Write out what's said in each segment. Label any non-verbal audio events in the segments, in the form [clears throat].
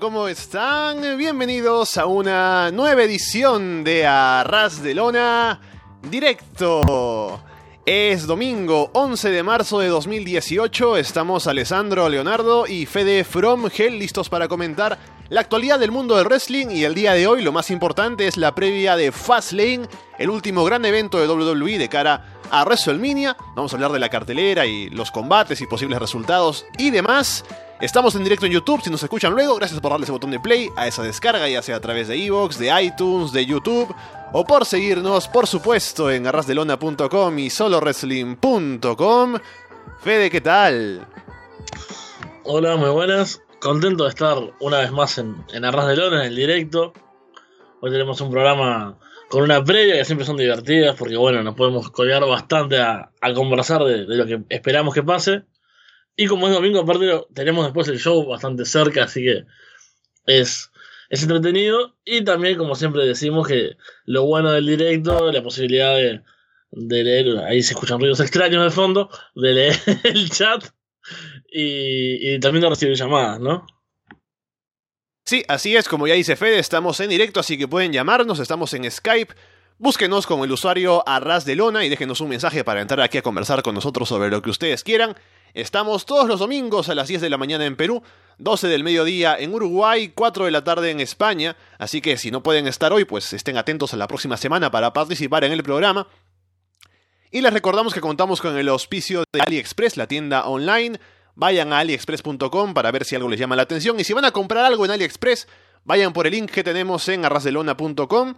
¿cómo están? Bienvenidos a una nueva edición de Arras de Lona Directo. Es domingo 11 de marzo de 2018, estamos Alessandro, Leonardo y Fede From Hell listos para comentar la actualidad del mundo del wrestling y el día de hoy lo más importante es la previa de Fastlane, el último gran evento de WWE de cara a WrestleMania. Vamos a hablar de la cartelera y los combates y posibles resultados y demás. Estamos en directo en YouTube, si nos escuchan luego, gracias por darle ese botón de play a esa descarga, ya sea a través de Evox, de iTunes, de YouTube, o por seguirnos, por supuesto, en arrasdelona.com y solowrestling.com. Fede, ¿qué tal? Hola, muy buenas. Contento de estar una vez más en, en Arras de Lona, en el directo. Hoy tenemos un programa con una previa que siempre son divertidas, porque bueno, nos podemos colgar bastante a, conversar de, de, lo que esperamos que pase. Y como es domingo, aparte tenemos después el show bastante cerca, así que es, es entretenido. Y también, como siempre decimos, que lo bueno del directo, la posibilidad de, leer, ahí se escuchan ruidos extraños de fondo, de leer [laughs] el chat y, y también de recibir llamadas, ¿no? Sí, así es, como ya dice Fede, estamos en directo, así que pueden llamarnos, estamos en Skype. Búsquenos con el usuario Arras de Lona y déjenos un mensaje para entrar aquí a conversar con nosotros sobre lo que ustedes quieran. Estamos todos los domingos a las 10 de la mañana en Perú, 12 del mediodía en Uruguay, 4 de la tarde en España, así que si no pueden estar hoy, pues estén atentos a la próxima semana para participar en el programa. Y les recordamos que contamos con el auspicio de AliExpress, la tienda online. Vayan a aliexpress.com para ver si algo les llama la atención y si van a comprar algo en AliExpress, vayan por el link que tenemos en arrasdelona.com.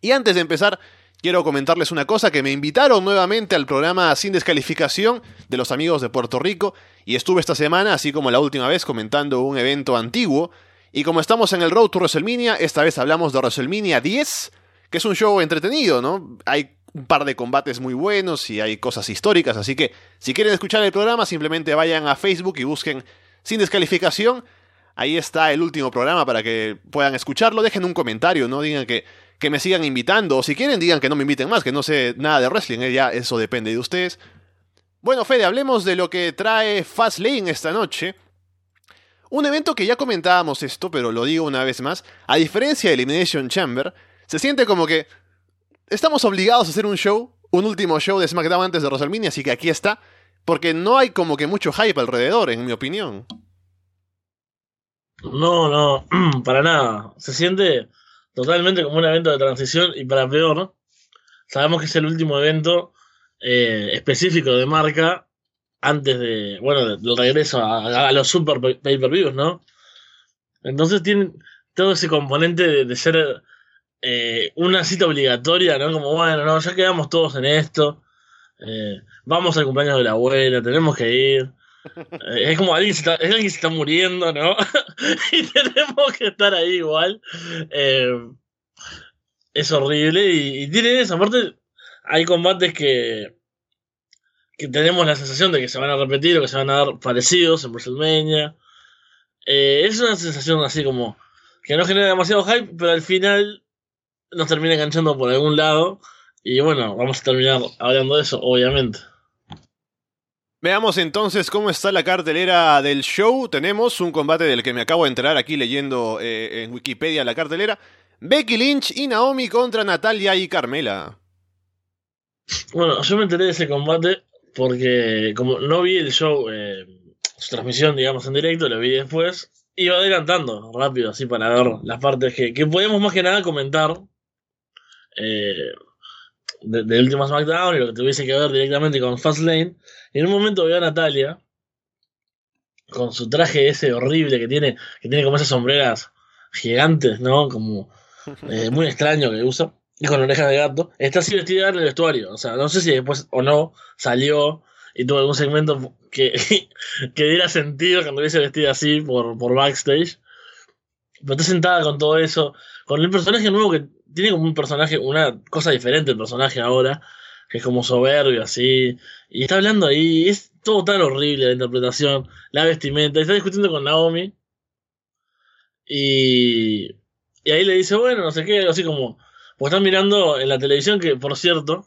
Y antes de empezar, quiero comentarles una cosa, que me invitaron nuevamente al programa Sin Descalificación de los amigos de Puerto Rico y estuve esta semana, así como la última vez, comentando un evento antiguo. Y como estamos en el Road to WrestleMania, esta vez hablamos de WrestleMania 10, que es un show entretenido, ¿no? Hay un par de combates muy buenos y hay cosas históricas, así que si quieren escuchar el programa, simplemente vayan a Facebook y busquen Sin Descalificación. Ahí está el último programa para que puedan escucharlo. Dejen un comentario, ¿no? Digan que que me sigan invitando, o si quieren digan que no me inviten más, que no sé nada de wrestling, ¿eh? ya eso depende de ustedes. Bueno, Fede, hablemos de lo que trae Fastlane esta noche. Un evento que ya comentábamos esto, pero lo digo una vez más, a diferencia de Elimination Chamber, se siente como que estamos obligados a hacer un show, un último show de SmackDown antes de WrestleMania, así que aquí está, porque no hay como que mucho hype alrededor, en mi opinión. No, no, [clears throat] para nada. Se siente totalmente como un evento de transición y para peor, sabemos que es el último evento eh, específico de marca antes de, bueno, del regreso a, los super pay-per-views, ¿no? Entonces tiene todo ese componente de, ser eh, una cita obligatoria, ¿no? Como, bueno, no, ya quedamos todos en esto, eh, vamos al cumpleaños de la abuela, tenemos que ir. Es como alguien se está, es alguien se está muriendo, ¿no? [laughs] y tenemos que estar ahí igual. Eh, es horrible y, tiene eso. Aparte, hay combates que, que tenemos la sensación de que se van a repetir o que se van a dar parecidos en WrestleMania. Eh, es una sensación así como que no genera demasiado hype, pero al final nos termina enganchando por algún lado. Y bueno, vamos a terminar hablando de eso, obviamente. Veamos entonces cómo está la cartelera del show. Tenemos un combate del que me acabo de enterar aquí leyendo eh, en Wikipedia la cartelera. Becky Lynch y Naomi contra Natalia y Carmela. Bueno, yo me enteré de ese combate porque como no vi el show, eh, su transmisión, digamos, en directo, lo vi después. Iba adelantando rápido, así para ver las partes que, que podíamos más que nada comentar. Eh, del último SmackDown y lo que tuviese que ver directamente con Fastlane. Y en un momento veo a Natalia con su traje ese horrible que tiene, que tiene como esas sombreras gigantes, ¿no? Como eh, [laughs] muy extraño que usa, y con orejas de gato. Está así vestida en el vestuario, o sea, no sé si después o no salió y tuvo algún segmento que, [laughs] que diera sentido cuando hubiese vestida así por, por backstage. Pero está sentada con todo eso, con el personaje nuevo que tiene como un personaje, una cosa diferente el personaje ahora, que es como soberbio así, y está hablando ahí, es todo tan horrible la interpretación, la vestimenta, y está discutiendo con Naomi, y, y ahí le dice, bueno, no sé qué, así como, pues están mirando en la televisión, que por cierto,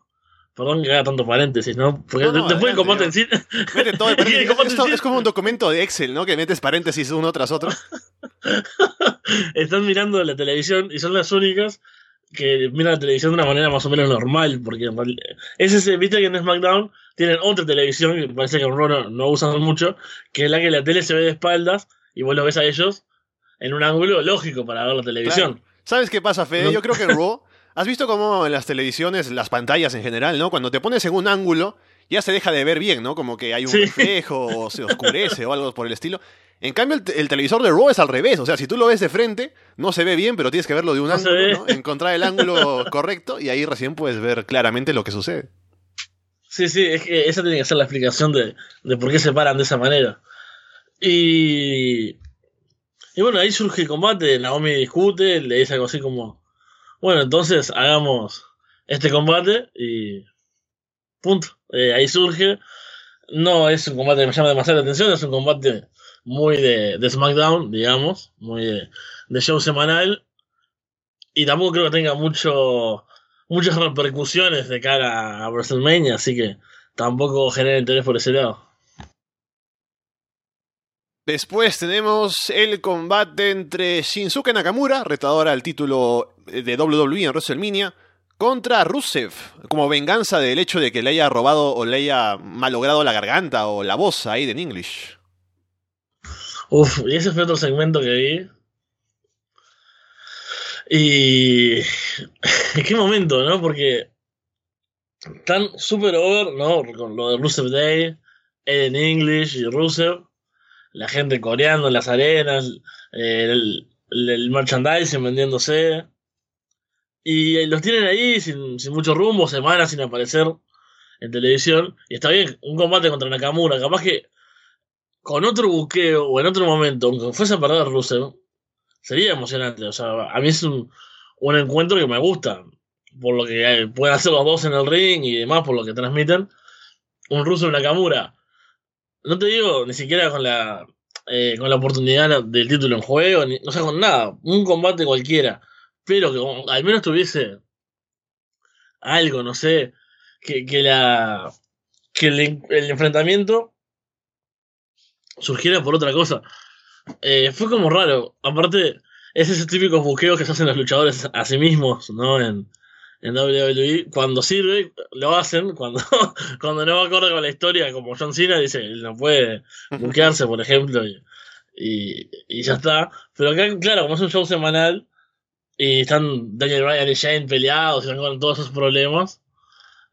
Perdón que haga tanto paréntesis, ¿no? Porque No, no, después del combate en adelante, sí. Mete todo el paréntesis. combate Esto en sí- es como un documento de Excel, ¿no? Que metes paréntesis uno tras otro. [laughs] están mirando la televisión y son las únicas que miran la televisión de una manera más o menos normal, porque en realidad, es ese, viste que en SmackDown tienen otra televisión, que parece que en Raw no, no usan mucho, que es la que la tele se ve de espaldas y vos lo ves a ellos en un ángulo lógico para ver la televisión. ¿Sabes qué pasa, Fede? No. Yo creo que en Raw, [laughs] has visto cómo en las televisiones, las pantallas en general, ¿no? Cuando te pones en un ángulo, ya se deja de ver bien, ¿no? Como que hay un Sí. reflejo o se oscurece o algo por el estilo. En cambio, el, te- el televisor de Raw es al revés. O sea, si tú lo ves de frente, no se ve bien, pero tienes que verlo de un No ángulo. ¿no? Encontrar el ángulo [laughs] correcto y ahí recién puedes ver claramente lo que sucede. Sí, sí, es que esa tiene que ser la explicación de, de por qué se paran de esa manera. Y, y bueno, ahí surge el combate, Naomi discute, le dice algo así como, bueno, entonces hagamos este combate y punto. Eh, ahí surge, no es un combate que me llama demasiada atención, es un combate muy de, SmackDown, digamos, muy de, de show semanal, y tampoco creo que tenga mucho muchas repercusiones de cara a WrestleMania, así que tampoco genera interés por ese lado. Después tenemos el combate entre Shinsuke Nakamura, retadora al título de WWE en WrestleMania, contra Rusev, como venganza del hecho de que le haya robado o le haya malogrado la garganta o la voz a Aiden English. Uf, y ese fue otro segmento que vi. Y. ¿En [laughs] qué momento, no? Porque. Están super over, ¿no? Con lo de Rusev Day, Eden English y Rusev. La gente coreando en las arenas. el merchandising vendiéndose. Y los tienen ahí sin, sin mucho rumbo, semanas sin aparecer en televisión. Y está bien, un combate contra Nakamura. Capaz que con otro buqueo o en otro momento, aunque fuese a perder Rusev, sería emocionante. O sea, a mí es un, un encuentro que me gusta. Por lo que eh, pueden hacer los dos en el ring y demás, por lo que transmiten. Un Rusev Nakamura. No te digo ni siquiera con la eh, con la oportunidad del título en juego, ni, o sea, con nada. Un combate cualquiera. Pero que al menos tuviese algo, no sé, que, que la que el, enfrentamiento surgiera por otra cosa. Eh, fue como raro. Aparte, es esos típicos buqueos que se hacen los luchadores a sí mismos, ¿no? En, en WWE. Cuando sirve, lo hacen. [laughs] Cuando, cuando no va acorde con la historia, como John Cena dice, no puede buquearse, por ejemplo, y, y, y ya está. Pero acá, claro, como es un show semanal, y están Daniel Bryan y Shane peleados, y están con todos esos problemas.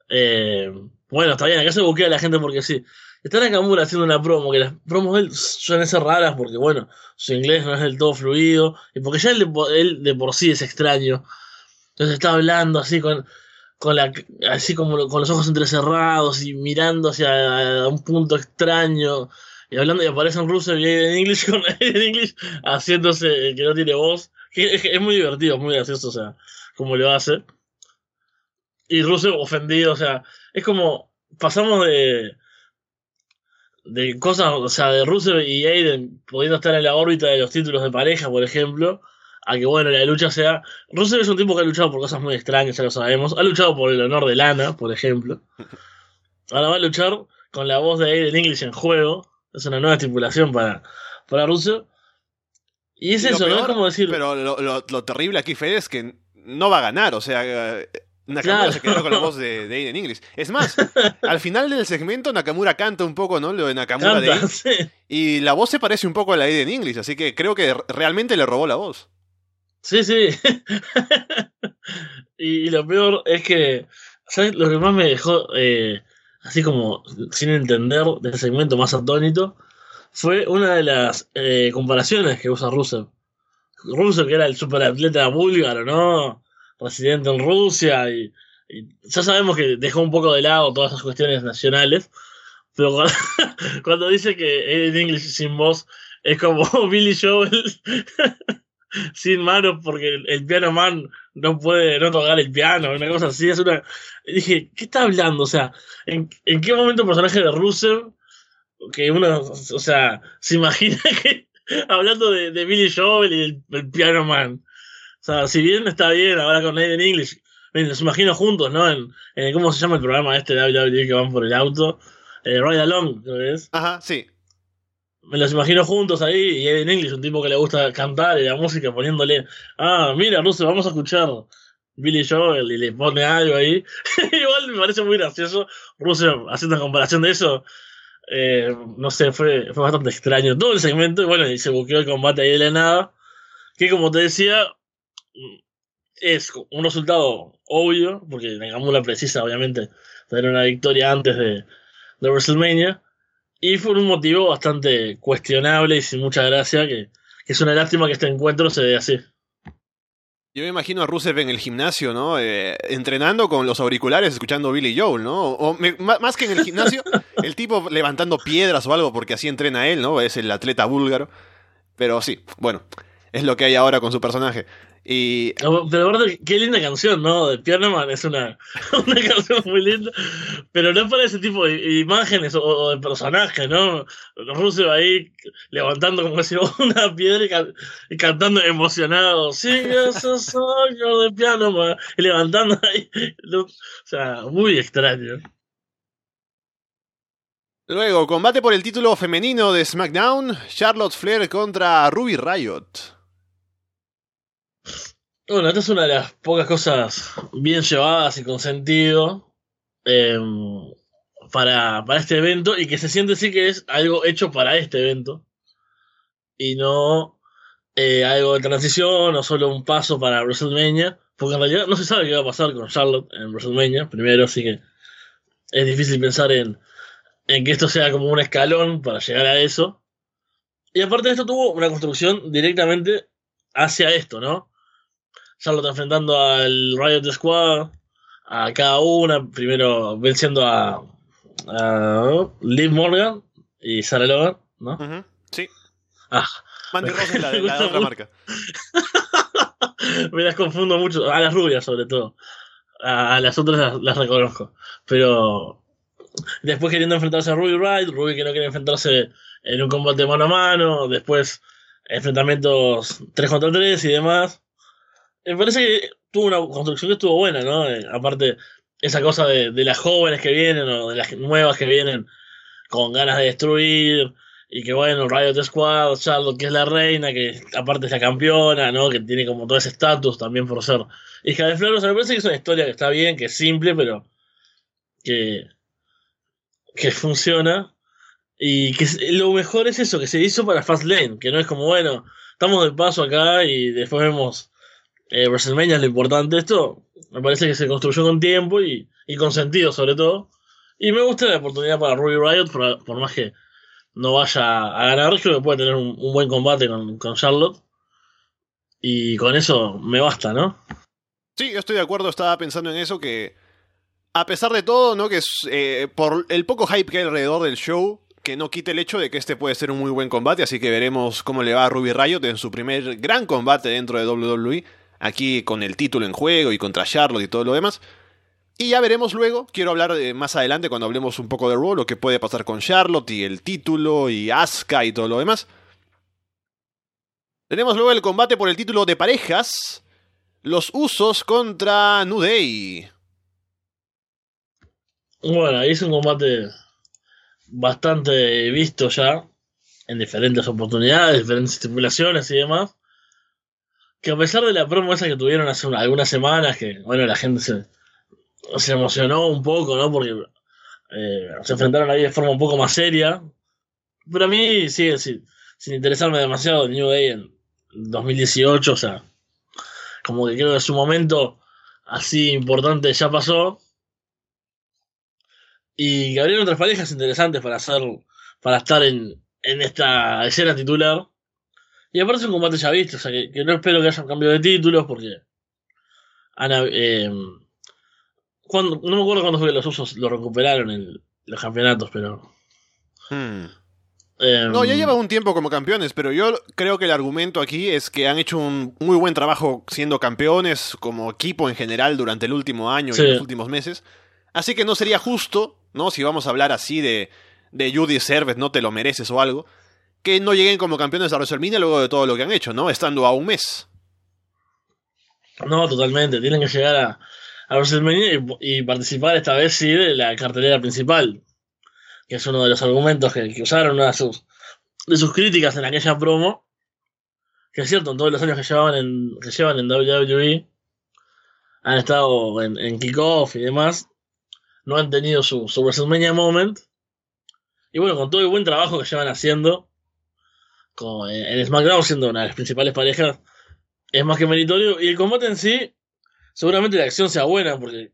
Eh, bueno, está bien, acá se buquea a la gente porque sí. Está Nakamura haciendo una promo, que las promos de él suelen ser raras porque, bueno, su inglés no es del todo fluido, y porque ya él de, él de por sí es extraño. Entonces está hablando así con, con la así como con los ojos entrecerrados y mirando hacia un punto extraño y hablando y aparecen Rusev y Aiden English [laughs] con Aiden English haciéndose que no tiene voz que es, es muy divertido muy gracioso o sea como lo hace. Y Rusev ofendido o sea es como pasamos de de cosas o sea de Rusev y Aiden pudiendo estar en la órbita de los títulos de pareja por ejemplo a que bueno la lucha sea Rusev es un tipo que ha luchado por cosas muy extrañas ya lo sabemos ha luchado por el honor de Lana por ejemplo. Ahora va a luchar con la voz de Aiden English en juego es una nueva estipulación para para y es Y eso no es peor, como decir Pero lo, lo- lo terrible aquí, Fede, es que no va a ganar. O sea, Nakamura Claro. se quedó con la voz de, de Aiden English. Es más, [laughs] al final del segmento Nakamura canta un poco, ¿no? Lo de Nakamura de canta [laughs] sí. Y la voz se parece un poco a la de Aiden English, así que creo que realmente le robó la voz. Sí, sí. [laughs] y, y lo peor es que, ¿sabes? Lo que más me dejó eh, así como sin entender del segmento más atónito fue una de las eh, comparaciones que usa Rusev. Rusev, que era el superatleta búlgaro, ¿no? Residente en Rusia y, ya sabemos que dejó un poco de lado todas esas cuestiones nacionales. Pero cuando, [laughs] dice que Aiden English sin voz es como [laughs] Billy Joel [laughs] sin manos porque el, el piano man no puede no tocar el piano, una cosa así, es una... dije, ¿qué está hablando? O sea, ¿en, en qué momento el personaje de Rusev, que uno, o sea, se imagina [laughs] que hablando de, de Billy Joel y el, el piano man? O sea, si bien está bien ahora con Aiden English, me los imagino juntos, ¿no? En, en ¿Cómo se llama el programa este de WWE que van por el auto? Eh, Ride Along, que es. Ajá, sí. Me los imagino juntos ahí y Evan English, un tipo que le gusta cantar y la música poniéndole, ah, mira, Russell, vamos a escuchar Billy Joel y le pone algo ahí. [laughs] Igual me parece muy gracioso Russell haciendo comparación de eso. Eh, no sé, fue, fue bastante extraño todo el segmento. Y bueno, y se buqueó el combate ahí de la nada. Que como te decía, es un resultado obvio, porque la precisa, obviamente, tener una victoria antes de, de WrestleMania. Y fue un motivo bastante cuestionable y sin mucha gracia, que, que es una lástima que este encuentro se dé así. Yo me imagino a Rusev en el gimnasio, ¿no? Eh, entrenando con los auriculares, escuchando Billy Joel, ¿no? O más que en el gimnasio, [laughs] el tipo levantando piedras o algo, porque así entrena él, ¿no? Es el atleta búlgaro. Pero sí, bueno, es lo que hay ahora con su personaje. Y... Pero verdad, qué linda canción, ¿no? De Man es una, [laughs] una canción muy linda, pero no para ese tipo de imágenes o, de personajes, ¿no? Rusos ahí levantando como si [laughs] una piedra y, cantando emocionado, sigue esos sueños de Piano y levantando ahí. O sea, muy extraño. Luego, combate por el título femenino de SmackDown, Charlotte Flair contra Ruby Riot. Bueno, esta es una de las pocas cosas bien llevadas y con sentido em, para, para este evento y que se siente sí que es algo hecho para este evento y no eh, algo de transición o solo un paso para WrestleMania, porque en realidad no se sabe qué va a pasar con Charlotte en WrestleMania, primero, así que es difícil pensar en, en que esto sea como un escalón para llegar a eso. Y aparte de esto tuvo una construcción directamente hacia esto, ¿no? Charlotte enfrentando al Riot Squad, a cada una, primero venciendo a, a Liv Morgan y Sarah Logan, ¿no? Sí. Ah, Mandy Rose es la [laughs] de la otra marca. [laughs] me las confundo mucho, a las rubias sobre todo. A, las otras las, reconozco. Pero después queriendo enfrentarse a Ruby Wright, Ruby que no quiere enfrentarse en un combate mano a mano, después enfrentamientos 3 contra 3 y demás me parece que tuvo una construcción que estuvo buena, ¿no? Eh, aparte, esa cosa de, las jóvenes que vienen o de las nuevas que vienen con ganas de destruir. Y que bueno, Riot Squad, Charlotte, que es la reina, que aparte es la campeona, ¿no? Que tiene como todo ese estatus también por ser hija de Flor. O sea, me parece que es una historia que está bien, que es simple, pero que, que funciona. Y que lo mejor es eso, que se hizo para Fastlane, que no es como, bueno, estamos de paso acá y después vemos eh, WrestleMania es lo importante. Esto me parece que se construyó con tiempo y, con sentido, sobre todo. Y me gusta la oportunidad para Ruby Riot, por, más que no vaya a ganar, creo que puede tener un, buen combate con, Charlotte. Y con eso me basta, ¿no? Sí, yo estoy de acuerdo, estaba pensando en eso, que a pesar de todo, ¿no? Que eh, por el poco hype que hay alrededor del show, que no quite el hecho de que este puede ser un muy buen combate, así que veremos cómo le va a Ruby Riot en su primer gran combate dentro de WWE aquí con el título en juego y contra Charlotte y todo lo demás. Y ya veremos luego, quiero hablar eh, más adelante cuando hablemos un poco de Raw, lo que puede pasar con Charlotte y el título y Asuka y todo lo demás. Tenemos luego el combate por el título de parejas, los Usos contra Nudey. Bueno, ahí es un combate bastante visto ya, en diferentes oportunidades, diferentes estipulaciones y demás que a pesar de la promo esa que tuvieron hace algunas semanas, que bueno, la gente se, emocionó un poco, ¿no? Porque eh, se enfrentaron ahí de forma un poco más seria. Pero a mí sin, sin interesarme demasiado New Day en 2018, o sea, como que creo que su momento así importante ya pasó. Y que abrieron otras parejas interesantes para hacer, para estar en, en esta escena titular. Y aparte es un combate ya visto, o sea que, no espero que haya un cambio de títulos porque. Ana, eh, cuando, no me acuerdo cuándo fue que los usos lo recuperaron en los campeonatos, pero. Hmm. Em, no, ya lleva un tiempo como campeones, pero yo creo que el argumento aquí es que han hecho un muy buen trabajo siendo campeones como equipo en general durante el último año y los últimos meses. Así que no sería justo, ¿no? Si vamos a hablar así de, de Judy Servet, no te lo mereces o algo, que no lleguen como campeones a WrestleMania luego de todo lo que han hecho, ¿no? Estando a un mes. No, totalmente. Tienen que llegar a WrestleMania y, participar esta vez sí de la cartelera principal, que es uno de los argumentos que, usaron una de sus, críticas en aquella promo, que es cierto, en todos los años que llevaban en, que llevan en WWE, han estado en, en kickoff y demás, no han tenido su, su WrestleMania moment, y bueno, con todo el buen trabajo que llevan haciendo, con, en, SmackDown siendo una de las principales parejas, es más que meritorio, y el combate en sí, seguramente la acción sea buena, porque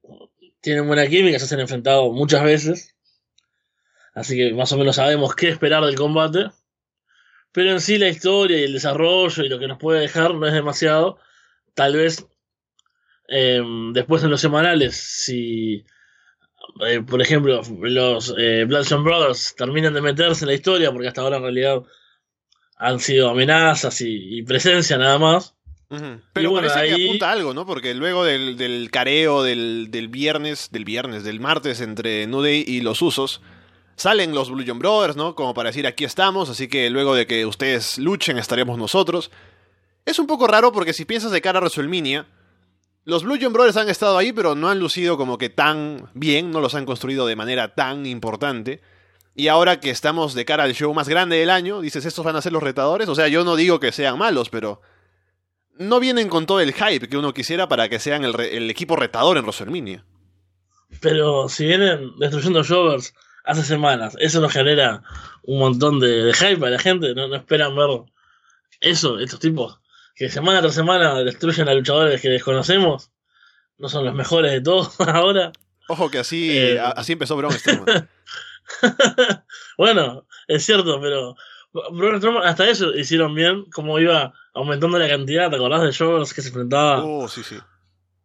tienen buena química, se han enfrentado muchas veces, así que más o menos sabemos qué esperar del combate. Pero en sí la historia y el desarrollo y lo que nos puede dejar no es demasiado. Tal vez eh, después en los semanales, si eh, por ejemplo los eh, Bloodshot Brothers terminan de meterse en la historia, porque hasta ahora en realidad han sido amenazas y, y presencia nada más. Uh -huh. Pero bueno, parece ahí- que apunta algo, ¿no? Porque luego del, del careo del, del viernes, del viernes, del martes entre Nude y los Usos, salen los Blue John Brothers, ¿no? Como para decir aquí estamos, así que luego de que ustedes luchen estaremos nosotros. Es un poco raro porque si piensas de cara a WrestleMania, los Blue John Brothers han estado ahí, pero no han lucido como que tan bien, no los han construido de manera tan importante. Y ahora que estamos de cara al show más grande del año, dices, estos van a ser los retadores. O sea, yo no digo que sean malos, pero no vienen con todo el hype que uno quisiera para que sean el, re- el equipo retador en WrestleMania. Pero si vienen destruyendo Jovers hace semanas, eso nos genera un montón de, de hype a la gente. No, no esperan ver eso, estos tipos que semana tras semana destruyen a luchadores que desconocemos. No son los mejores de todos [laughs] ahora. Ojo que así, Eh. así empezó Braun Strowman. [laughs] [laughs] bueno, es cierto, pero hasta eso hicieron bien, como iba aumentando la cantidad, ¿te acordás de Jovers que se enfrentaba? Oh, sí, sí.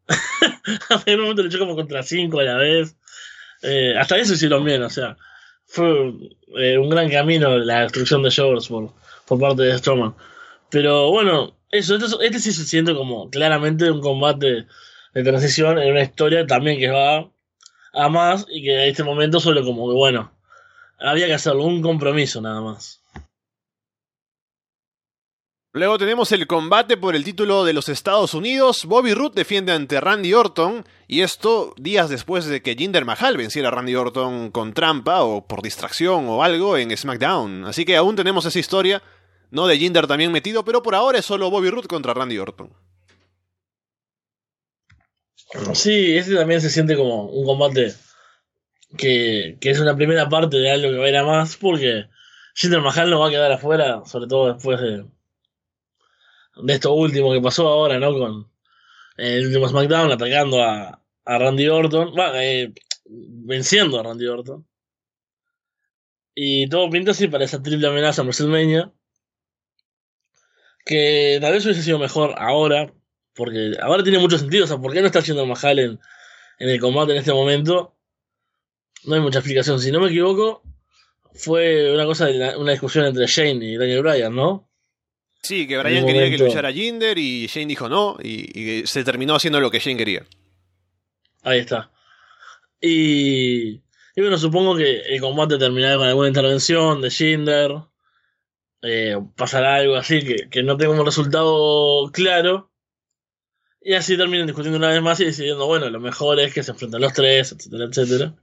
[laughs] en un momento luchó como contra cinco a la vez. Eh, hasta eso hicieron bien, o sea, fue eh, un gran camino la destrucción de por, por parte de Strowman. Pero bueno, eso, este, este sí se siente como claramente un combate de transición en una historia también que va a más y que en este momento solo como que bueno, había que hacerlo, un compromiso nada más. Luego tenemos el combate por el título de los Estados Unidos. Bobby Roode defiende ante Randy Orton. Y esto días después de que Jinder Mahal venciera a Randy Orton con trampa o por distracción o algo en SmackDown. Así que aún tenemos esa historia, ¿no? De Jinder también metido, pero por ahora es solo Bobby Roode contra Randy Orton. Sí, este también se siente como un combate que, que es una primera parte de algo que va a ir a más, porque Jinder Mahal no va a quedar afuera, sobre todo después de, de esto último que pasó ahora, ¿no? Con el último SmackDown atacando a, a Randy Orton, va, eh, venciendo a Randy Orton. Y todo pinta así para esa triple amenaza en WrestleMania. Que tal vez hubiese sido mejor ahora, porque ahora tiene mucho sentido. O sea, ¿por qué no está haciendo Mahal en, en el combate en este momento? No hay mucha explicación. Si no me equivoco, fue una cosa de la- una discusión entre Shane y Daniel Bryan, ¿no? Sí, que Bryan quería que luchara Jinder y Shane dijo no. Y, y se terminó haciendo lo que Shane quería. Ahí está. Y, y bueno, supongo que el combate terminará con alguna intervención de Jinder. Eh, pasará algo así que, que no tenga un resultado claro. Y así terminan discutiendo una vez más y decidiendo, bueno, lo mejor es que se enfrenten los tres, etcétera, etcétera.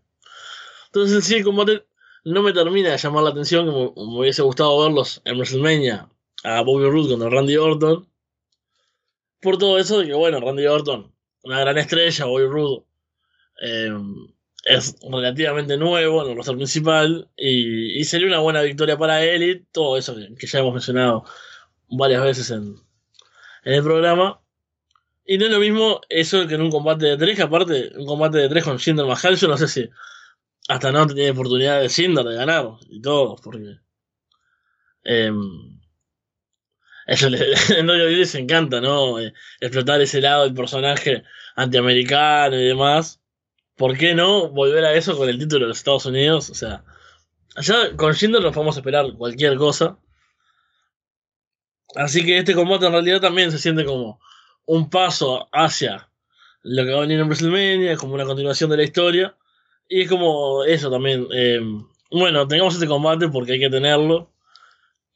Entonces, en sí, el combate no me termina de llamar la atención, como me hubiese gustado verlos en WrestleMania a Bobby Roode contra Randy Orton. Por todo eso de que, bueno, Randy Orton, una gran estrella, Bobby Roode, eh, es relativamente nuevo en el roster principal y, y sería una buena victoria para él y todo eso que, ya hemos mencionado varias veces en, en el programa. Y no es lo mismo eso que en un combate de tres, que aparte, un combate de tres con Jinder Mahal, yo no sé si hasta no tiene oportunidad de Jinder de ganar y todo, porque eh, eso le, [laughs] WWE les encanta, ¿no? Eh, explotar ese lado del personaje antiamericano y demás. ¿Por qué no volver a eso con el título de los Estados Unidos? O sea, allá con Jinder nos podemos esperar cualquier cosa. Así que este combate en realidad también se siente como un paso hacia lo que va a venir en WrestleMania, como una continuación de la historia. Y es como eso también. eh, bueno, tengamos este combate porque hay que tenerlo.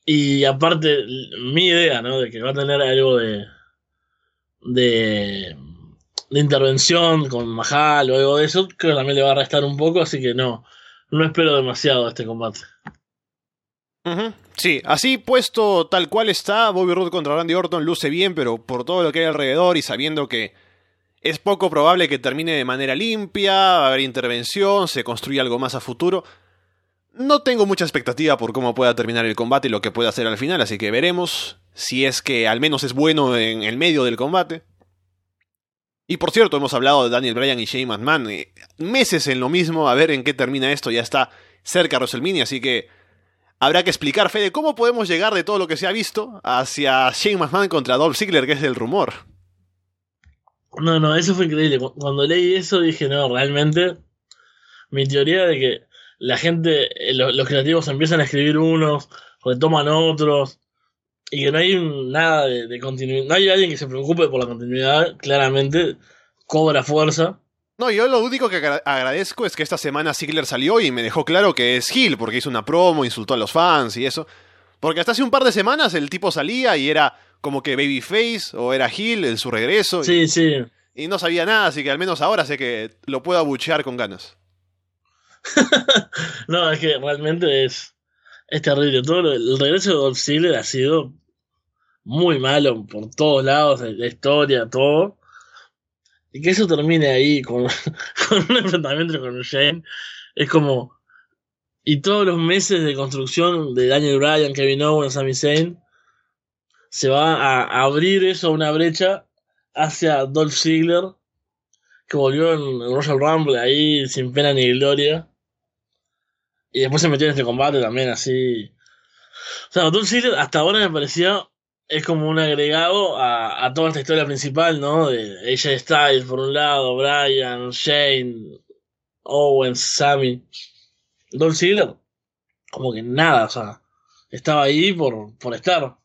Y aparte, mi idea, ¿no? De que va a tener algo de. de. de intervención con Mahal o algo de eso, creo que también le va a restar un poco, así que no, no espero demasiado este combate. Sí, así puesto tal cual está, Bobby Roode contra Randy Orton luce bien, pero por todo lo que hay alrededor y sabiendo que es poco probable que termine de manera limpia, va a haber intervención, se construye algo más a futuro. No tengo mucha expectativa por cómo pueda terminar el combate y lo que pueda hacer al final, así que veremos si es que al menos es bueno en el medio del combate. Y por cierto, hemos hablado de Daniel Bryan y Shane McMahon, eh, meses en lo mismo, a ver en qué termina esto, ya está cerca WrestleMania, así que habrá que explicar, Fede, cómo podemos llegar de todo lo que se ha visto hacia Shane McMahon contra Dolph Ziggler, que es el rumor. No, no, eso fue increíble. Cu- Cuando leí eso dije, no, realmente, mi teoría de que la gente, eh, lo- los creativos empiezan a escribir unos, retoman otros, y que no hay nada de, continuidad, no hay alguien que se preocupe por la continuidad, claramente, cobra fuerza. No, yo lo único que agra- agradezco es que esta semana Ziggler salió y me dejó claro que es Hill, porque hizo una promo, insultó a los fans y eso. Porque hasta hace un par de semanas el tipo salía y era como que Babyface o era Hill en su regreso. y- Sí, sí. Y, no sabía nada, así que al menos ahora sé que lo puedo abuchear con ganas. [laughs] No, es que realmente es, es terrible. Todo lo- el regreso de Dolph Ziggler ha sido muy malo por todos lados, la la historia, todo. Y que eso termine ahí con, [laughs] con un enfrentamiento con Shane es como. Y todos los meses de construcción de Daniel Bryan, Kevin Owens, Sami Zayn, se va a, abrir eso, una brecha hacia Dolph Ziggler, que volvió en Royal Rumble ahí sin pena ni gloria. Y después se metió en este combate también así. O sea, Dolph Ziggler hasta ahora me parecía es como un agregado a, a toda esta historia principal, ¿no? De AJ Styles por un lado, Bryan, Shane, Owens, Sammy. Dolph Ziggler, como que nada, o sea, estaba ahí por, por estar.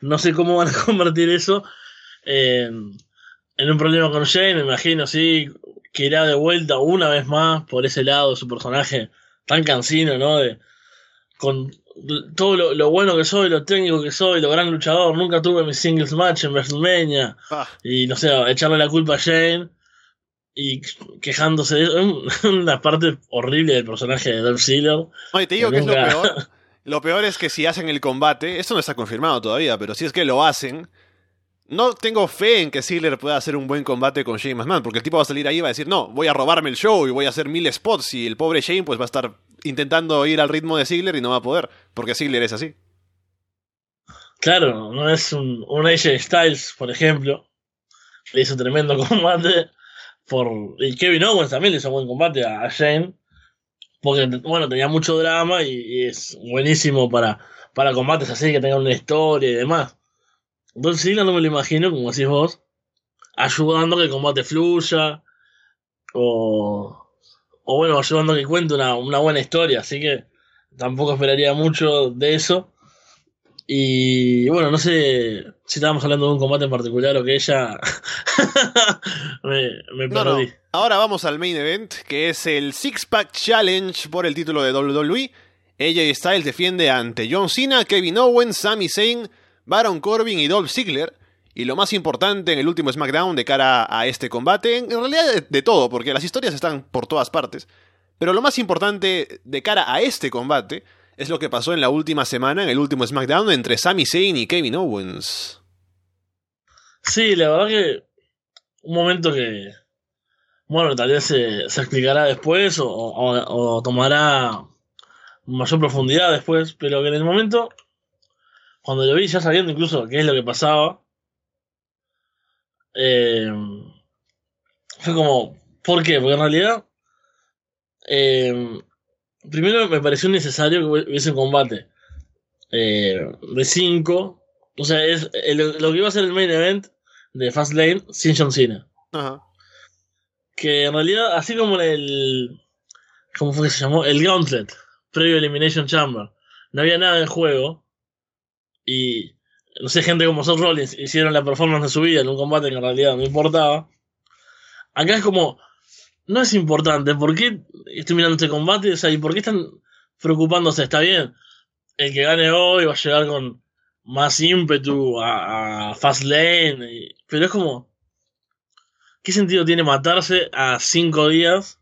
No sé cómo van a [laughs] convertir eso en, en un problema con Shane, me imagino, sí, que irá de vuelta una vez más por ese lado su personaje tan cansino, ¿no? De, con todo lo, lo bueno que soy, lo técnico que soy, lo gran luchador, nunca tuve mi singles match en WrestleMania, Ah, y no sé, echarle la culpa a Shane y quejándose de eso, [laughs] es una parte horrible del personaje de Dolph Ziggler. te digo que es lo peor. [laughs] Lo peor es que si hacen el combate, esto no está confirmado todavía, pero si es que lo hacen, no tengo fe en que Ziggler pueda hacer un buen combate con Shane McMahon, porque el tipo va a salir ahí y va a decir, no, voy a robarme el show y voy a hacer mil spots y el pobre Shane pues va a estar intentando ir al ritmo de Ziggler y no va a poder, porque Ziggler es así. Claro, no es un, un AJ Styles, por ejemplo, le hizo tremendo [laughs] combate. Por, y Kevin Owens también le hizo buen combate a, a Shane. Porque, bueno, tenía mucho drama y, es buenísimo para, para combates así, que tengan una historia y demás. Entonces, sí, no me lo imagino, como decís vos, ayudando a que el combate fluya. O, o bueno, ayudando a que cuente una, una buena historia. Así que tampoco esperaría mucho de eso. Y bueno, no sé si estábamos hablando de un combate en particular o que ella [laughs] me, me No, no. perdí. Ahora vamos al main event, que es el Six Pack Challenge por el título de WWE. AJ Styles defiende ante John Cena, Kevin Owens, Sami Zayn, Baron Corbin y Dolph Ziggler. Y lo más importante en el último SmackDown de cara a este combate, en realidad de, de todo, porque las historias están por todas partes. Pero lo más importante de cara a este combate es lo que pasó en la última semana, en el último SmackDown, entre Sami Zayn y Kevin Owens. Sí, la verdad que un momento que, bueno, tal vez se, se explicará después o, o- tomará mayor profundidad después, pero que en el momento, cuando lo vi ya sabiendo incluso qué es lo que pasaba, eh, fue como, ¿por qué? Porque en realidad, eh, primero me pareció necesario que hubiese un combate eh, de 5, o sea, es eh, lo, que iba a ser el main event de Fastlane sin John Cena. Ajá. Que en realidad, así como el. ¿Cómo fue que se llamó? El Gauntlet, previo a Elimination Chamber. No había nada en juego. Y. No sé, gente como Seth Rollins hicieron la performance de su vida en un combate que en realidad no importaba. Acá es como. No es importante. ¿Por qué estoy mirando este combate? O sea, ¿y por qué están preocupándose? Está bien. El que gane hoy va a llegar con más ímpetu a, a Fastlane. y- Pero es como ¿qué sentido tiene matarse a cinco días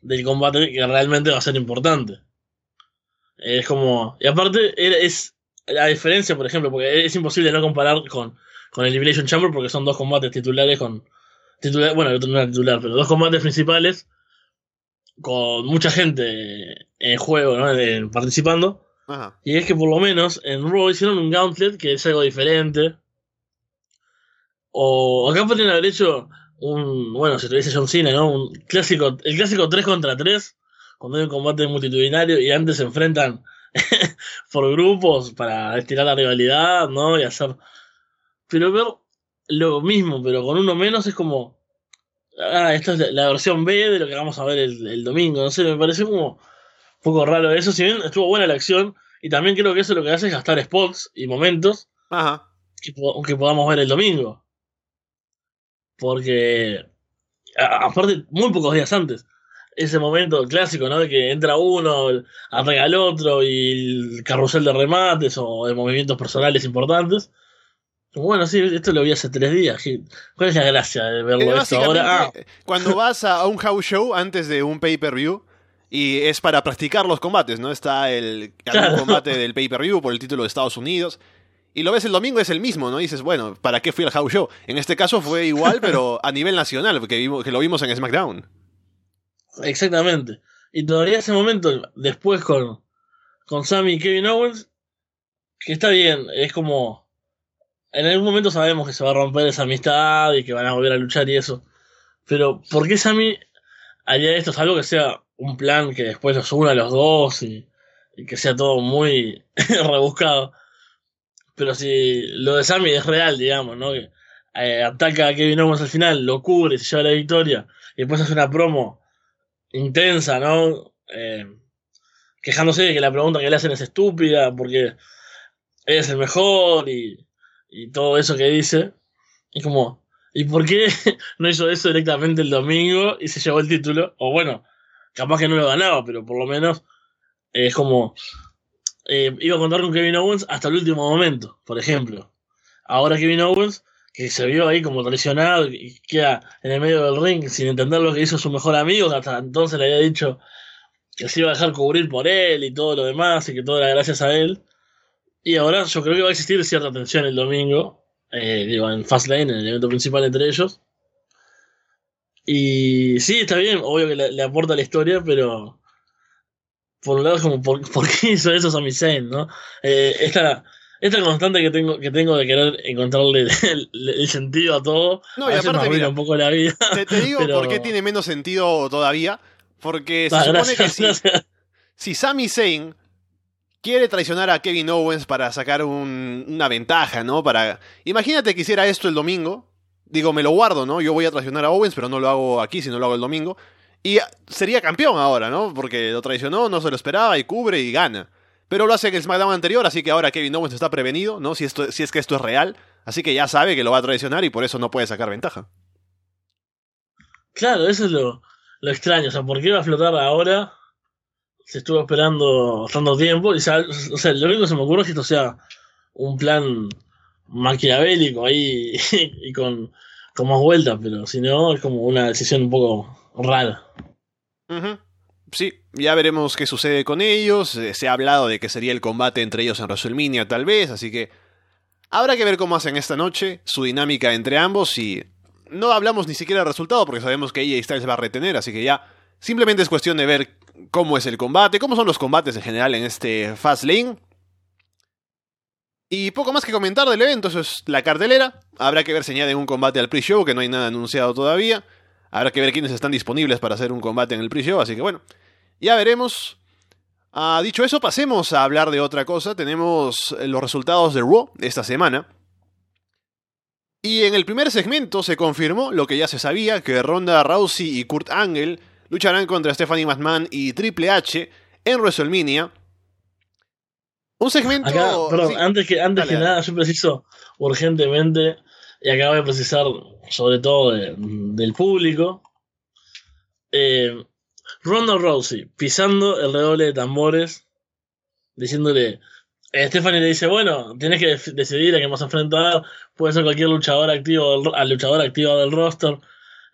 del combate que realmente va a ser importante? Es como. Y aparte, es la diferencia, por ejemplo, porque es imposible no comparar con, con Elimination Chamber porque son dos combates titulares con. Titular, bueno, el otro no era titular, pero dos combates principales con mucha gente en juego, ¿no? participando. Ajá. Y es que por lo menos en Raw hicieron un gauntlet que es algo diferente. O acá podrían haber hecho un, bueno, si tuviese John Cena, ¿no? Un clásico, el clásico 3 contra 3, cuando hay un combate multitudinario y antes se enfrentan [laughs] por grupos para estirar la rivalidad, ¿no? Y hacer... Pero lo mismo, pero con uno menos es como... Ah, esta es la versión B de lo que vamos a ver el, el domingo, no sé, me pareció como un poco raro eso, si bien estuvo buena la acción, y también creo que eso lo que hace es gastar spots y momentos Ajá. que, po- que podamos ver el domingo. Porque, a- aparte, muy pocos días antes, ese momento clásico, ¿no? De que entra uno, ataca al otro y el carrusel de remates o de movimientos personales importantes. Bueno, sí, esto lo vi hace tres días. ¿qué- ¿Cuál es la gracia de Eh, verlo esto ahora? Ah, cuando [laughs] vas a un house show antes de un pay-per-view y es para practicar los combates, ¿no? Está el Claro. combate del pay-per-view por el título de Estados Unidos. Y lo ves el domingo, es el mismo, ¿no? Y dices, bueno, ¿para qué fui al house show? En este caso fue igual, pero a nivel nacional, porque vimos, que lo vimos en SmackDown. Exactamente. Y todavía ese momento, después con, con Sammy y Kevin Owens, que está bien, es como. En algún momento sabemos que se va a romper esa amistad y que van a volver a luchar y eso. Pero, ¿por qué Sammy haría esto? Salvo que sea un plan que después los una a los dos y, y que sea todo muy [laughs] rebuscado. Pero si lo de Sammy es real, digamos, ¿no? Que eh, ataca a Kevin Owens al final, lo cubre, se lleva la victoria y después hace una promo intensa, ¿no? Eh, quejándose de que la pregunta que le hacen es estúpida porque es el mejor y, y todo eso que dice. Y como, ¿y por qué [laughs] no hizo eso directamente el domingo y se llevó el título? O bueno, capaz que no lo ganaba, pero por lo menos eh, es como, eh, iba a contar con Kevin Owens hasta el último momento, por ejemplo. Ahora Kevin Owens, que se vio ahí como traicionado y queda en el medio del ring sin entender lo que hizo su mejor amigo, que hasta entonces le había dicho que se iba a dejar cubrir por él y todo lo demás y que todo era gracias a él. Y ahora yo creo que va a existir cierta tensión el domingo, eh, digo, en Fastlane, en el evento principal entre ellos. Y sí, está bien, obvio que le, le aporta la historia, pero por un lado es como, ¿por, por qué hizo eso Sami Zayn, no? Eh, esta, esta constante que tengo, que tengo de querer encontrarle el, el sentido a todo, No, a y veces aparte, mira, un poco la vida. Te, te digo Pero- por qué tiene menos sentido todavía. Porque se Ah, supone gracias, que si, gracias. si Sami Zayn quiere traicionar a Kevin Owens para sacar un- una ventaja, ¿no? Para Imagínate que hiciera esto el domingo. Digo, me lo guardo, ¿no? Yo voy a traicionar a Owens, pero no lo hago aquí, sino lo hago el domingo. Y sería campeón ahora, ¿no? Porque lo traicionó, no se lo esperaba y cubre y gana. Pero lo hace en el SmackDown anterior, así que ahora Kevin Owens está prevenido, ¿no? Si, esto, si es que esto es real. Así que ya sabe que lo va a traicionar y por eso no puede sacar ventaja. Claro, eso es lo, lo extraño. O sea, ¿por qué va a flotar ahora? Se estuvo esperando tanto tiempo. Y, o sea, lo único que se me ocurre es que esto sea un plan maquiavélico ahí [laughs] y con, con más vueltas, pero si no, es como una decisión un poco rara. Sí, ya veremos qué sucede con ellos. Eh, Se ha hablado de que sería el combate entre ellos en WrestleMania, tal vez, así que habrá que ver cómo hacen esta noche, su dinámica entre ambos y no hablamos ni siquiera del resultado porque sabemos que AJ Styles va a retener, así que ya simplemente es cuestión de ver cómo es el combate, cómo son los combates en general en este Fast Lane. Y poco más que comentar del evento, eso es la cartelera. Habrá que ver si añaden un combate al pre-show, que no hay nada anunciado todavía. Habrá que ver quiénes están disponibles para hacer un combate en el pre-show, así que bueno, ya veremos. Ah, dicho eso, pasemos a hablar de otra cosa. Tenemos eh, los resultados de Raw esta semana. Y en el primer segmento se confirmó lo que ya se sabía, que Ronda Rousey y Kurt Angle lucharán contra Stephanie McMahon y Triple H en WrestleMania. Un segmento... Acá, perdón, sí. antes que, antes Dale, que dale. nada, yo preciso urgentemente, y acabo de precisar sobre todo de- del público, eh, Ronda Rousey pisando el redoble de tambores, diciéndole, eh, Stephanie le dice, bueno, tienes que decidir a quién vas a enfrentar, puede ser cualquier luchador activo al luchador activo del roster,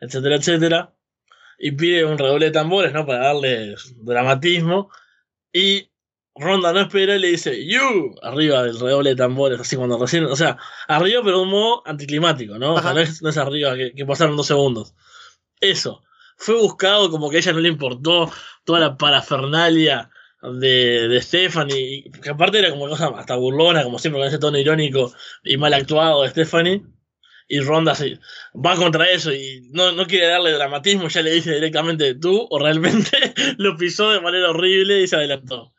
etcétera, etcétera. Y pide un redoble de tambores, ¿no? Para darle dramatismo. Y Ronda no espera y le dice, you, arriba del redoble de tambores, así cuando recién, o sea, arriba pero de un modo anticlimático, ¿no? O sea, no es, no es arriba que, que pasaron dos segundos. Eso. Fue buscado como que a ella no le importó toda la parafernalia de, de Stephanie, que aparte era como cosa hasta burlona, como siempre con ese tono irónico y mal actuado de Stephanie. Y Ronda se va contra eso y no, no quiere darle dramatismo, ya le dice directamente tú, o realmente [laughs] lo pisó de manera horrible y se adelantó.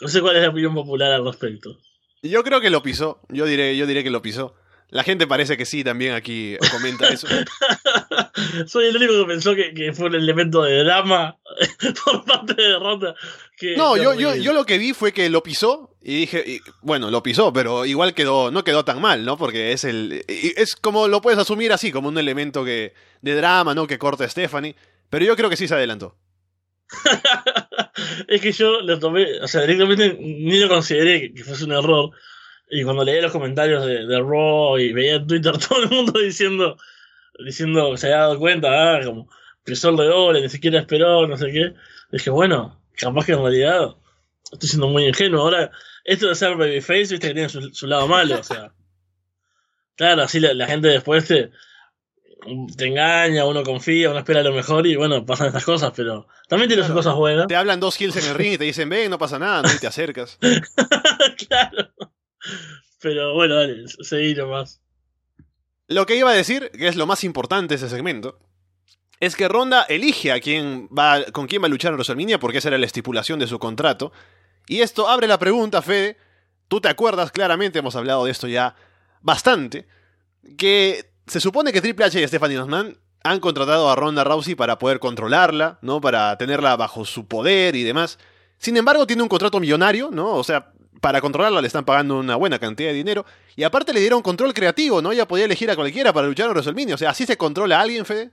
No sé cuál es la opinión popular al respecto. Yo creo que lo pisó. Yo diré, yo diré que lo pisó. La gente parece que sí, también aquí comenta eso. [laughs] Soy el único que pensó que, que, fue un elemento de drama [laughs] por parte de Ronda. Que no, yo, yo, yo, lo que vi fue que lo pisó y dije, y, bueno, lo pisó, pero igual quedó, no quedó tan mal, ¿no? Porque es el. Es como lo puedes asumir así, como un elemento que, de drama, ¿no? Que corta a Stephanie. Pero yo creo que sí se adelantó. [laughs] es que yo lo tomé, o sea, directamente ni lo consideré que fuese un error. Y cuando leía los comentarios de, de Raw y veía en Twitter [laughs] todo el mundo diciendo, diciendo que se había dado cuenta, ah, como pisó el doble, ni siquiera esperó, no sé qué, dije, bueno, capaz que en realidad estoy siendo muy ingenuo. Ahora, esto de ser babyface, viste que tiene su, su lado malo, o sea. [laughs] Claro, así la, la, gente después te, te engaña, uno confía, uno espera lo mejor y bueno, pasan estas cosas, pero también tiene claro, sus cosas buenas. Te hablan dos kills en el ring y te dicen, ven, no pasa nada, no te acercas. [laughs] claro. Pero bueno, dale, seguí nomás. Lo que iba a decir, que es lo más importante de ese segmento, es que Ronda elige a quién va, con quién va a luchar en WrestleMania porque esa era la estipulación de su contrato. Y esto abre la pregunta, Fede. Tú te acuerdas claramente, hemos hablado de esto ya bastante, que se supone que Triple H y Stephanie McMahon han contratado a Ronda Rousey para poder controlarla, ¿no? Para tenerla bajo su poder y demás. Sin embargo, tiene un contrato millonario, ¿no? O sea, para controlarla le están pagando una buena cantidad de dinero. Y aparte le dieron control creativo, ¿no? Ella podía elegir a cualquiera para luchar en WrestleMania. O sea, ¿así se controla a alguien, Fede?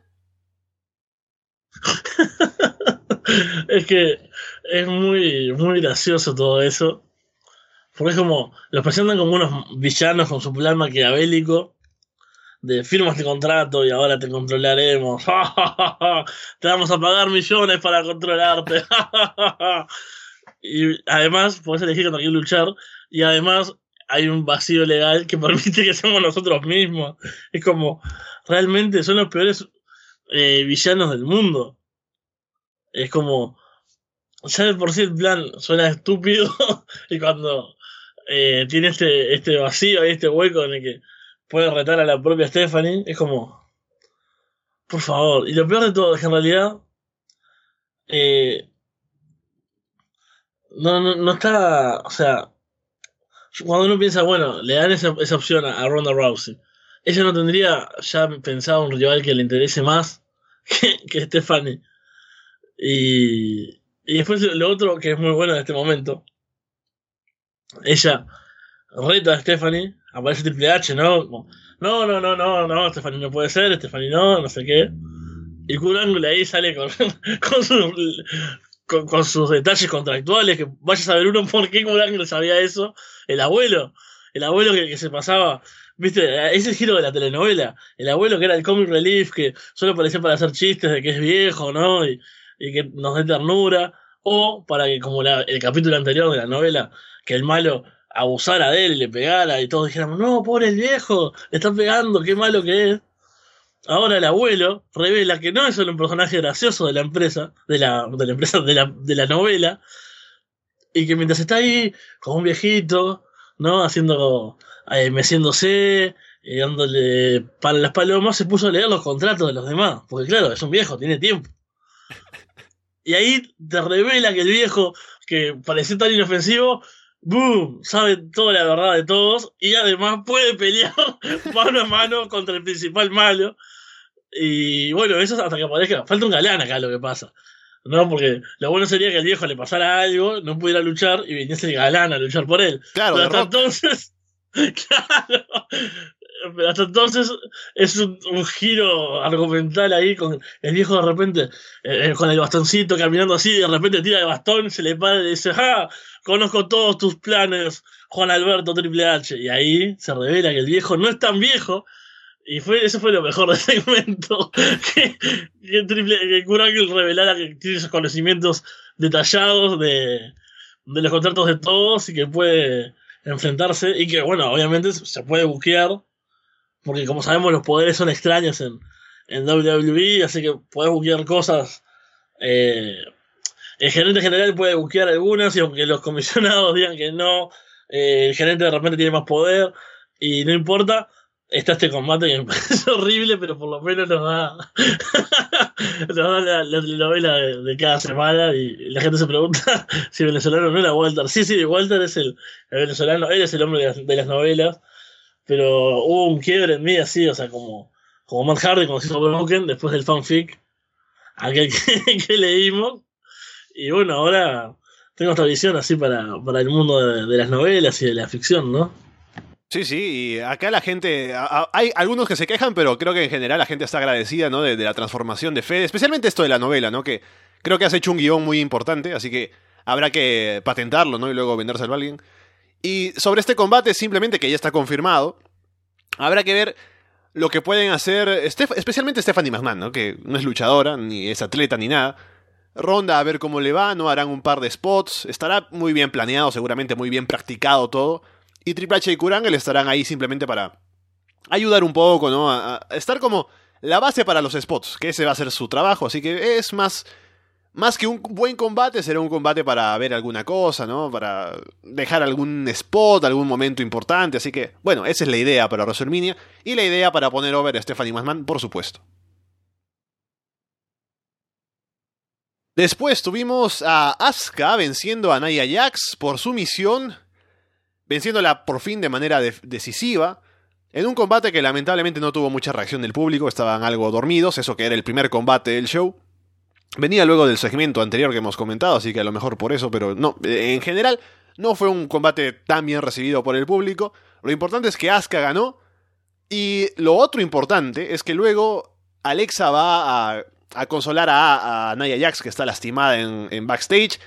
[laughs] es que es muy, muy gracioso todo eso. Porque es como, los presentan como unos villanos con su plan maquiavélico de firmas de contrato y ahora te controlaremos. [laughs] te vamos a pagar millones para controlarte. [laughs] y además, puedes elegir contra quién luchar. Y además, hay un vacío legal que [laughs] permite que seamos nosotros mismos. Es como, realmente son los peores eh, villanos del mundo. Es como, ya de por sí el plan suena estúpido. [laughs] y cuando eh, tiene este, este vacío y este hueco en el que puede retar a la propia Stephanie, es como, por favor. Y lo peor de todo es que en realidad eh, no, no, está, o sea, cuando uno piensa, bueno, le dan esa, esa opción a, a Ronda Rousey, ella no tendría ya pensado un rival que le interese más [laughs] que, que Stephanie. Y, y después lo otro que es muy bueno en este momento, ella reta a Stephanie, aparece Triple H, ¿no? Como, no, no, no, no, no, Stephanie no puede ser, Stephanie no, no sé qué. Y Kurt Angle ahí sale con, [laughs] con, su, con, con, sus detalles contractuales, que vaya a saber uno por qué Angle sabía eso. El abuelo, el abuelo que, se pasaba, viste, ese giro de la telenovela, el abuelo que era el comic relief, que solo parecía para hacer chistes de que es viejo, ¿no? Y, y que nos dé ternura, o para que, como la, el capítulo anterior de la novela, que el malo abusara de él y le pegara y todos dijéramos, no, pobre el viejo, le está pegando, qué malo que es. Ahora el abuelo revela que no es solo un personaje gracioso de la empresa, de la, de la empresa, de la, de la novela, y que mientras está ahí, como un viejito, ¿no? Haciendo, eh, meciéndose, y dándole para las palomas, se puso a leer los contratos de los demás, porque claro, es un viejo, tiene tiempo. [laughs] Y ahí te revela que el viejo, que parecía tan inofensivo, boom, sabe toda la verdad de todos y además puede pelear [laughs] mano a mano contra el principal malo. Y bueno, eso hasta que aparezca. Falta un galán acá lo que pasa. ¿No? Porque lo bueno sería que al viejo le pasara algo, no pudiera luchar y viniese el galán a luchar por él. Claro, Pero hasta entonces. [laughs] claro. Hasta entonces es un, giro argumental ahí con el viejo de repente eh, con el bastoncito caminando así, de repente tira el bastón, se le para y dice, ¡ah! Conozco todos tus planes, Juan Alberto Triple H. Y ahí se revela que el viejo no es tan viejo Y fue, eso fue lo mejor del segmento. [laughs] que, que, triple, que revelara que tiene esos conocimientos detallados de, de los contratos de todos y que puede enfrentarse. Y que, bueno, obviamente se puede buquear. Porque como sabemos, los poderes son extraños en, en WWE, así que puedes buquear cosas. Eh, el gerente general puede buquear algunas, y aunque los [laughs] comisionados digan que no, eh, el gerente de repente tiene más poder, y no importa, está este combate que [laughs] me parece horrible, pero por lo menos nos da, [laughs] nos da la, la de, cada semana y la gente se pregunta si venezolano no era Walter. Sí, sí, Walter es el, venezolano, él es el hombre de las, novelas, pero hubo un quiebre en mí así, o sea, como, como Matt Hardy cuando se hizo Broken después del fanfic, aquel [laughs] que, leímos. Y bueno, ahora tengo esta visión así para, para el mundo de las novelas y de la ficción, ¿no? Sí, sí, y acá la gente, hay algunos que se quejan, pero creo que en general la gente está agradecida, ¿no? De, la transformación de Fede, especialmente esto de la novela, ¿no? Que creo que has hecho un guion muy importante, así que habrá que patentarlo, ¿no? Y luego vendérselo a alguien. Y sobre este combate, simplemente que ya está confirmado, habrá que ver lo que pueden hacer, especialmente Stephanie McMahon, ¿no? Que no es luchadora, ni es atleta, ni nada. Ronda a ver cómo le va, ¿no? Harán un par de spots, estará muy bien planeado, seguramente muy bien practicado todo y Triple H y Kurangel estarán ahí simplemente para ayudar un poco, ¿no? A, estar como la base para los spots, que ese va a ser su trabajo. Así que es más, más que un buen combate, será un combate para ver alguna cosa, ¿no? Para dejar algún spot, algún momento importante. Así que, bueno, esa es la idea para WrestleMania y la idea para poner over a Stephanie McMahon, por supuesto. Después tuvimos a Asuka venciendo a Nia Jax por su misión venciéndola por fin de manera decisiva, en un combate que lamentablemente no tuvo mucha reacción del público, estaban algo dormidos, eso que era el primer combate del show. Venía luego del segmento anterior que hemos comentado, así que a lo mejor por eso, pero no, en general no fue un combate tan bien recibido por el público. Lo importante es que Asuka ganó y lo otro importante es que luego Alexa va a, consolar a, a, Nia Jax que está lastimada en backstage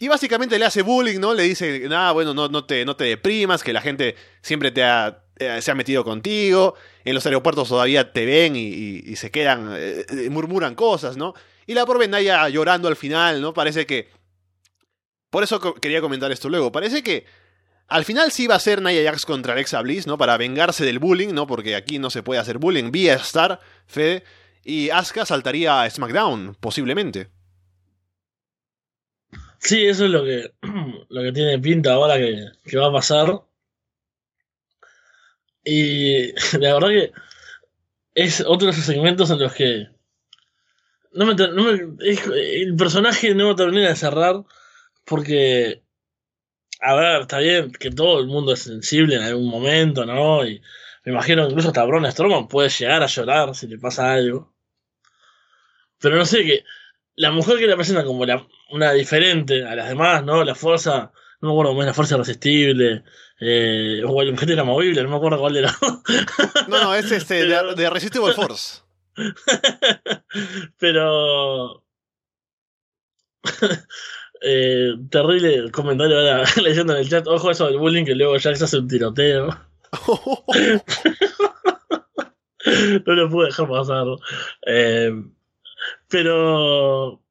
y básicamente le hace bullying, ¿no? Le dice, nada, bueno, no, no, te, no te deprimas, que la gente siempre te ha, eh, se ha metido contigo, en los aeropuertos todavía te ven y, se quedan, eh, eh, murmuran cosas, ¿no? Y la pobre Naya llorando al final, ¿no? Parece que... Por eso quería comentar esto luego. Parece que al final sí va a ser Naya Jax contra Alexa Bliss, ¿no? Para vengarse del bullying, ¿no? Porque aquí no se puede hacer bullying vía Star, Fede. Y Asuka saltaría a SmackDown, posiblemente. Sí, eso es lo que, [clears throat] lo que tiene pinta ahora que, va a pasar. Y [laughs] la verdad que es otro de esos segmentos en los que no me, no el personaje no termina de cerrar porque, a ver, está bien que todo el mundo es sensible en algún momento, ¿no? Y me imagino que incluso hasta Braun Strowman puede llegar a llorar si le pasa algo. Pero no sé, que la mujer que la presenta como la, una diferente a las demás, ¿no? La fuerza, no me acuerdo cómo es la fuerza irresistible, eh, o el objeto inamovible, no me acuerdo cuál era. no, no, es este, de, de Resistible Force. [laughs] Pero. [laughs] eh, terrible comentario ahora [laughs] leyendo en el chat. Ojo eso del bullying que luego Jax hace un tiroteo. no lo pude dejar pasar. Eh, pero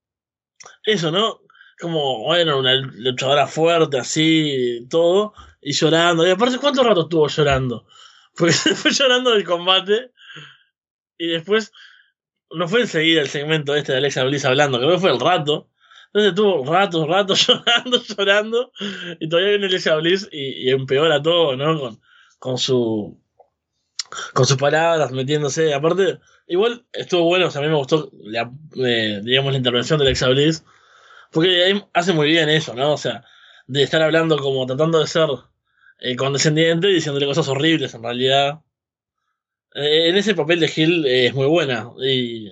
eso, ¿no? Como, bueno, una luchadora fuerte, así, todo, y llorando. Y aparte, ¿cuánto rato estuvo llorando? Porque se fue llorando del combate, y después, no fue enseguida el segmento este de Alexa Bliss hablando, que fue el rato. Entonces estuvo rato, rato [laughs] llorando, llorando, y todavía viene Alexa Bliss y, empeora todo, ¿no? Con, con su con sus palabras, metiéndose. Aparte, igual estuvo bueno, o sea, a mí me gustó, la, eh, digamos, la intervención de Alexa Bliss, porque hace muy bien eso, ¿no? O sea, de estar hablando como tratando de ser eh, condescendiente y diciéndole cosas horribles en realidad. Eh, en ese papel de Gil es muy buena. Y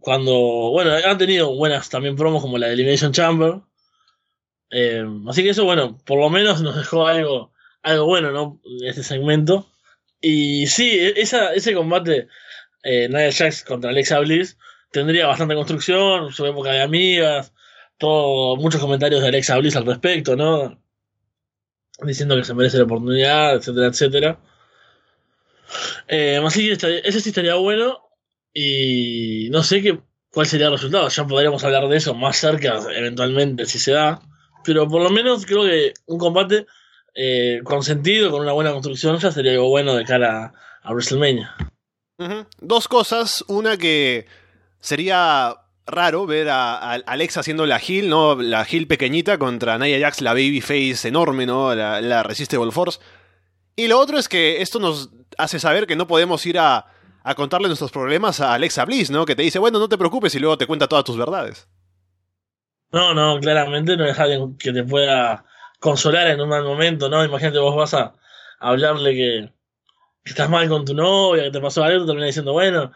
cuando, bueno, han tenido buenas también promos como la de Elimination Chamber. así que eso, bueno, por lo menos nos dejó algo, algo bueno, ¿no? Este segmento. Y sí, e-, esa, ese combate eh, Nia Jax contra Alexa Bliss tendría bastante construcción, su época de amigas, todo, muchos comentarios de Alexa Bliss al respecto, ¿no? Diciendo que se merece la oportunidad, etcétera, etcétera. Eh, así ese sí estaría bueno. Y no sé qué, cuál sería el resultado. Ya podríamos hablar de eso más cerca, eventualmente, si se da. Pero por lo menos creo que un combate eh, con sentido, con una buena construcción, ya sería algo bueno de cara a, WrestleMania. Dos cosas. Una que sería raro ver a, a Alexa haciendo la heel, ¿no? La heel pequeñita contra Nia Jax, la babyface enorme, ¿no? La, la Resistable Force. Y lo otro es que esto nos hace saber que no podemos ir a, a contarle nuestros problemas a Alexa Bliss, ¿no? Que te dice, bueno, no te preocupes y luego te cuenta todas tus verdades. No, no, claramente no es alguien que te pueda consolar en un mal momento, ¿no? Imagínate, vos vas a hablarle que, que estás mal con tu novia, que te pasó algo, te termina diciendo, bueno,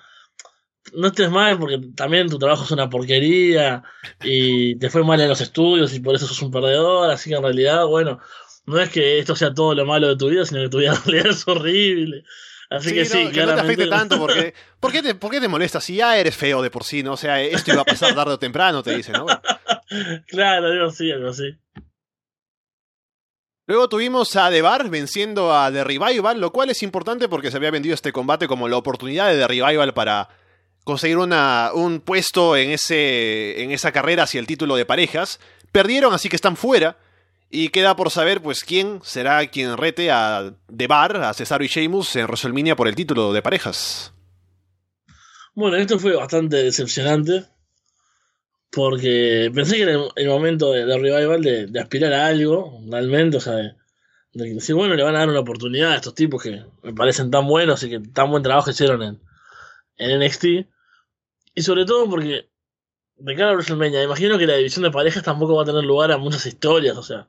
no estés mal porque también tu trabajo es una porquería y te fue mal en los estudios y por eso sos un perdedor, así que en realidad, bueno, no es que esto sea todo lo malo de tu vida, sino que tu vida [laughs] es horrible. Así que sí, no, que no te afecte tanto porque... [laughs] ¿por qué, te, ¿Por qué te molesta? Si ya eres feo de por sí, ¿no? O sea, esto iba a pasar tarde o temprano, te dice, ¿no? Bueno. claro, algo así, algo así. Luego tuvimos a The Bar venciendo a The Revival, lo cual es importante porque se había vendido este combate como la oportunidad de The Revival para conseguir una, un puesto en, ese, en esa carrera hacia el título de parejas. Perdieron, así que están fuera. Y queda por saber, pues, quién será quien rete a The Bar, a Cesaro y Sheamus en WrestleMania por el título de parejas. Bueno, esto fue bastante decepcionante. Porque pensé que era el, momento de, de revival de, de aspirar a algo, realmente, o sea, de, de decir, bueno, le van a dar una oportunidad a estos tipos que me parecen tan buenos y que tan buen trabajo hicieron en, en NXT. Y sobre todo porque, de cara a WrestleMania, imagino que la división de parejas tampoco va a tener lugar a muchas historias, o sea.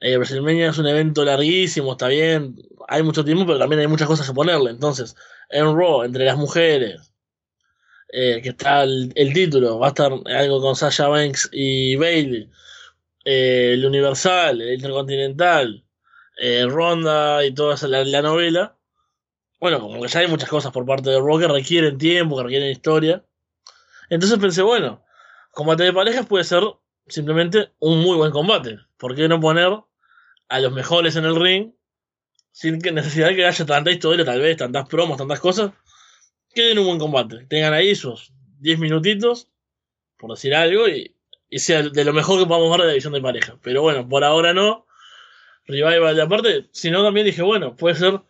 Eh, es un evento larguísimo, está bien, hay mucho tiempo, pero también hay muchas cosas a ponerle. Entonces, en Raw, entre las mujeres, eh, que está el, el, título, va a estar algo con Sasha Banks y Bailey, eh, el Universal, el Intercontinental, eh, Ronda y toda esa, la, la, novela. Bueno, como que ya hay muchas cosas por parte de Raw que requieren tiempo, que requieren historia. Entonces pensé, bueno, combate de parejas puede ser simplemente un muy buen combate. ¿Por qué no poner a los mejores en el ring sin que necesidad que haya tanta historia, tal vez, tantas promos, tantas cosas? que den un buen combate. Tengan ahí sus 10 minutitos, por decir algo, y, y, sea de lo mejor que podamos ver de la división de pareja. Pero bueno, por ahora no. Revival de aparte, sino también dije, bueno, puede ser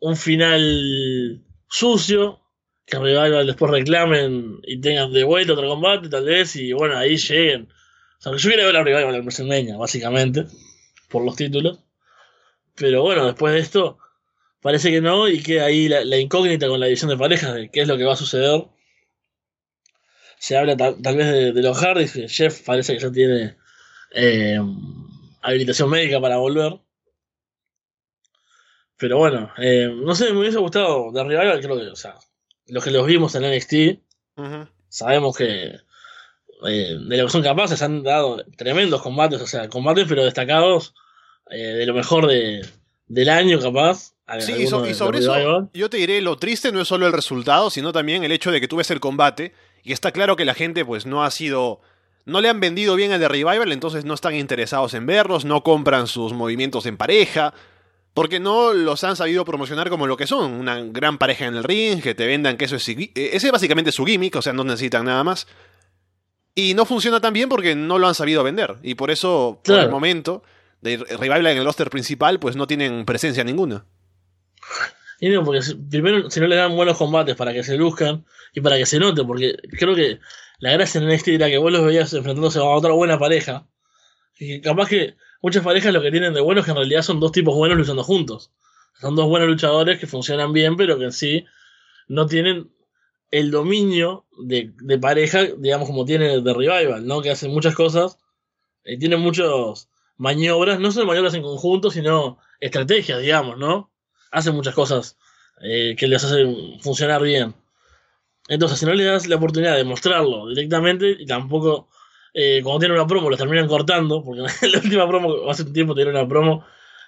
un final sucio, que Revival después reclamen y tengan de vuelta otro combate, tal vez, y bueno, ahí lleguen. O sea, yo quería ver a Revival en WrestleMania, básicamente, por los títulos. Pero bueno, después de esto, parece que no, y queda ahí la, la, incógnita con la división de parejas de qué es lo que va a suceder. Se habla tal, tal vez de, de, los Hardys, que Jeff parece que ya tiene eh, habilitación médica para volver. Pero bueno, eh, no sé, me hubiese gustado de Revival, creo que, o sea, los que los vimos en NXT, uh -huh. sabemos que eh, de lo que son capaces han dado tremendos combates, o sea, combates pero destacados eh, de lo mejor de, del año capaz. Sí, y, so, y sobre eso yo te diré, lo triste no es solo el resultado, sino también el hecho de que tú ves el combate y está claro que la gente pues no ha sido... No le han vendido bien el de Revival, entonces no están interesados en verlos, no compran sus movimientos en pareja, porque no los han sabido promocionar como lo que son, una gran pareja en el ring, que te vendan que eso es... Ese es básicamente su gimmick, o sea, no necesitan nada más. Y no funciona tan bien porque no lo han sabido vender, y por eso, por el momento, de Revival en el roster principal, pues no tienen presencia ninguna. Y no, porque primero, si no le dan buenos combates para que se luzcan y para que se note, porque creo que la gracia en este era que vos los veías enfrentándose a otra buena pareja. Y capaz que muchas parejas lo que tienen de bueno es que en realidad son dos tipos buenos luchando juntos. Son dos buenos luchadores que funcionan bien, pero que en sí no tienen el dominio de, de pareja, digamos, como tiene de Revival, ¿no? Que hacen muchas cosas y tienen muchas maniobras, no solo maniobras en conjunto, sino estrategias, digamos, ¿no? hacen muchas cosas eh, que les hacen funcionar bien. Entonces, si no le das la oportunidad de mostrarlo directamente, y tampoco eh, cuando tienen una promo los terminan cortando, porque [laughs] la última promo, hace un tiempo tiene una promo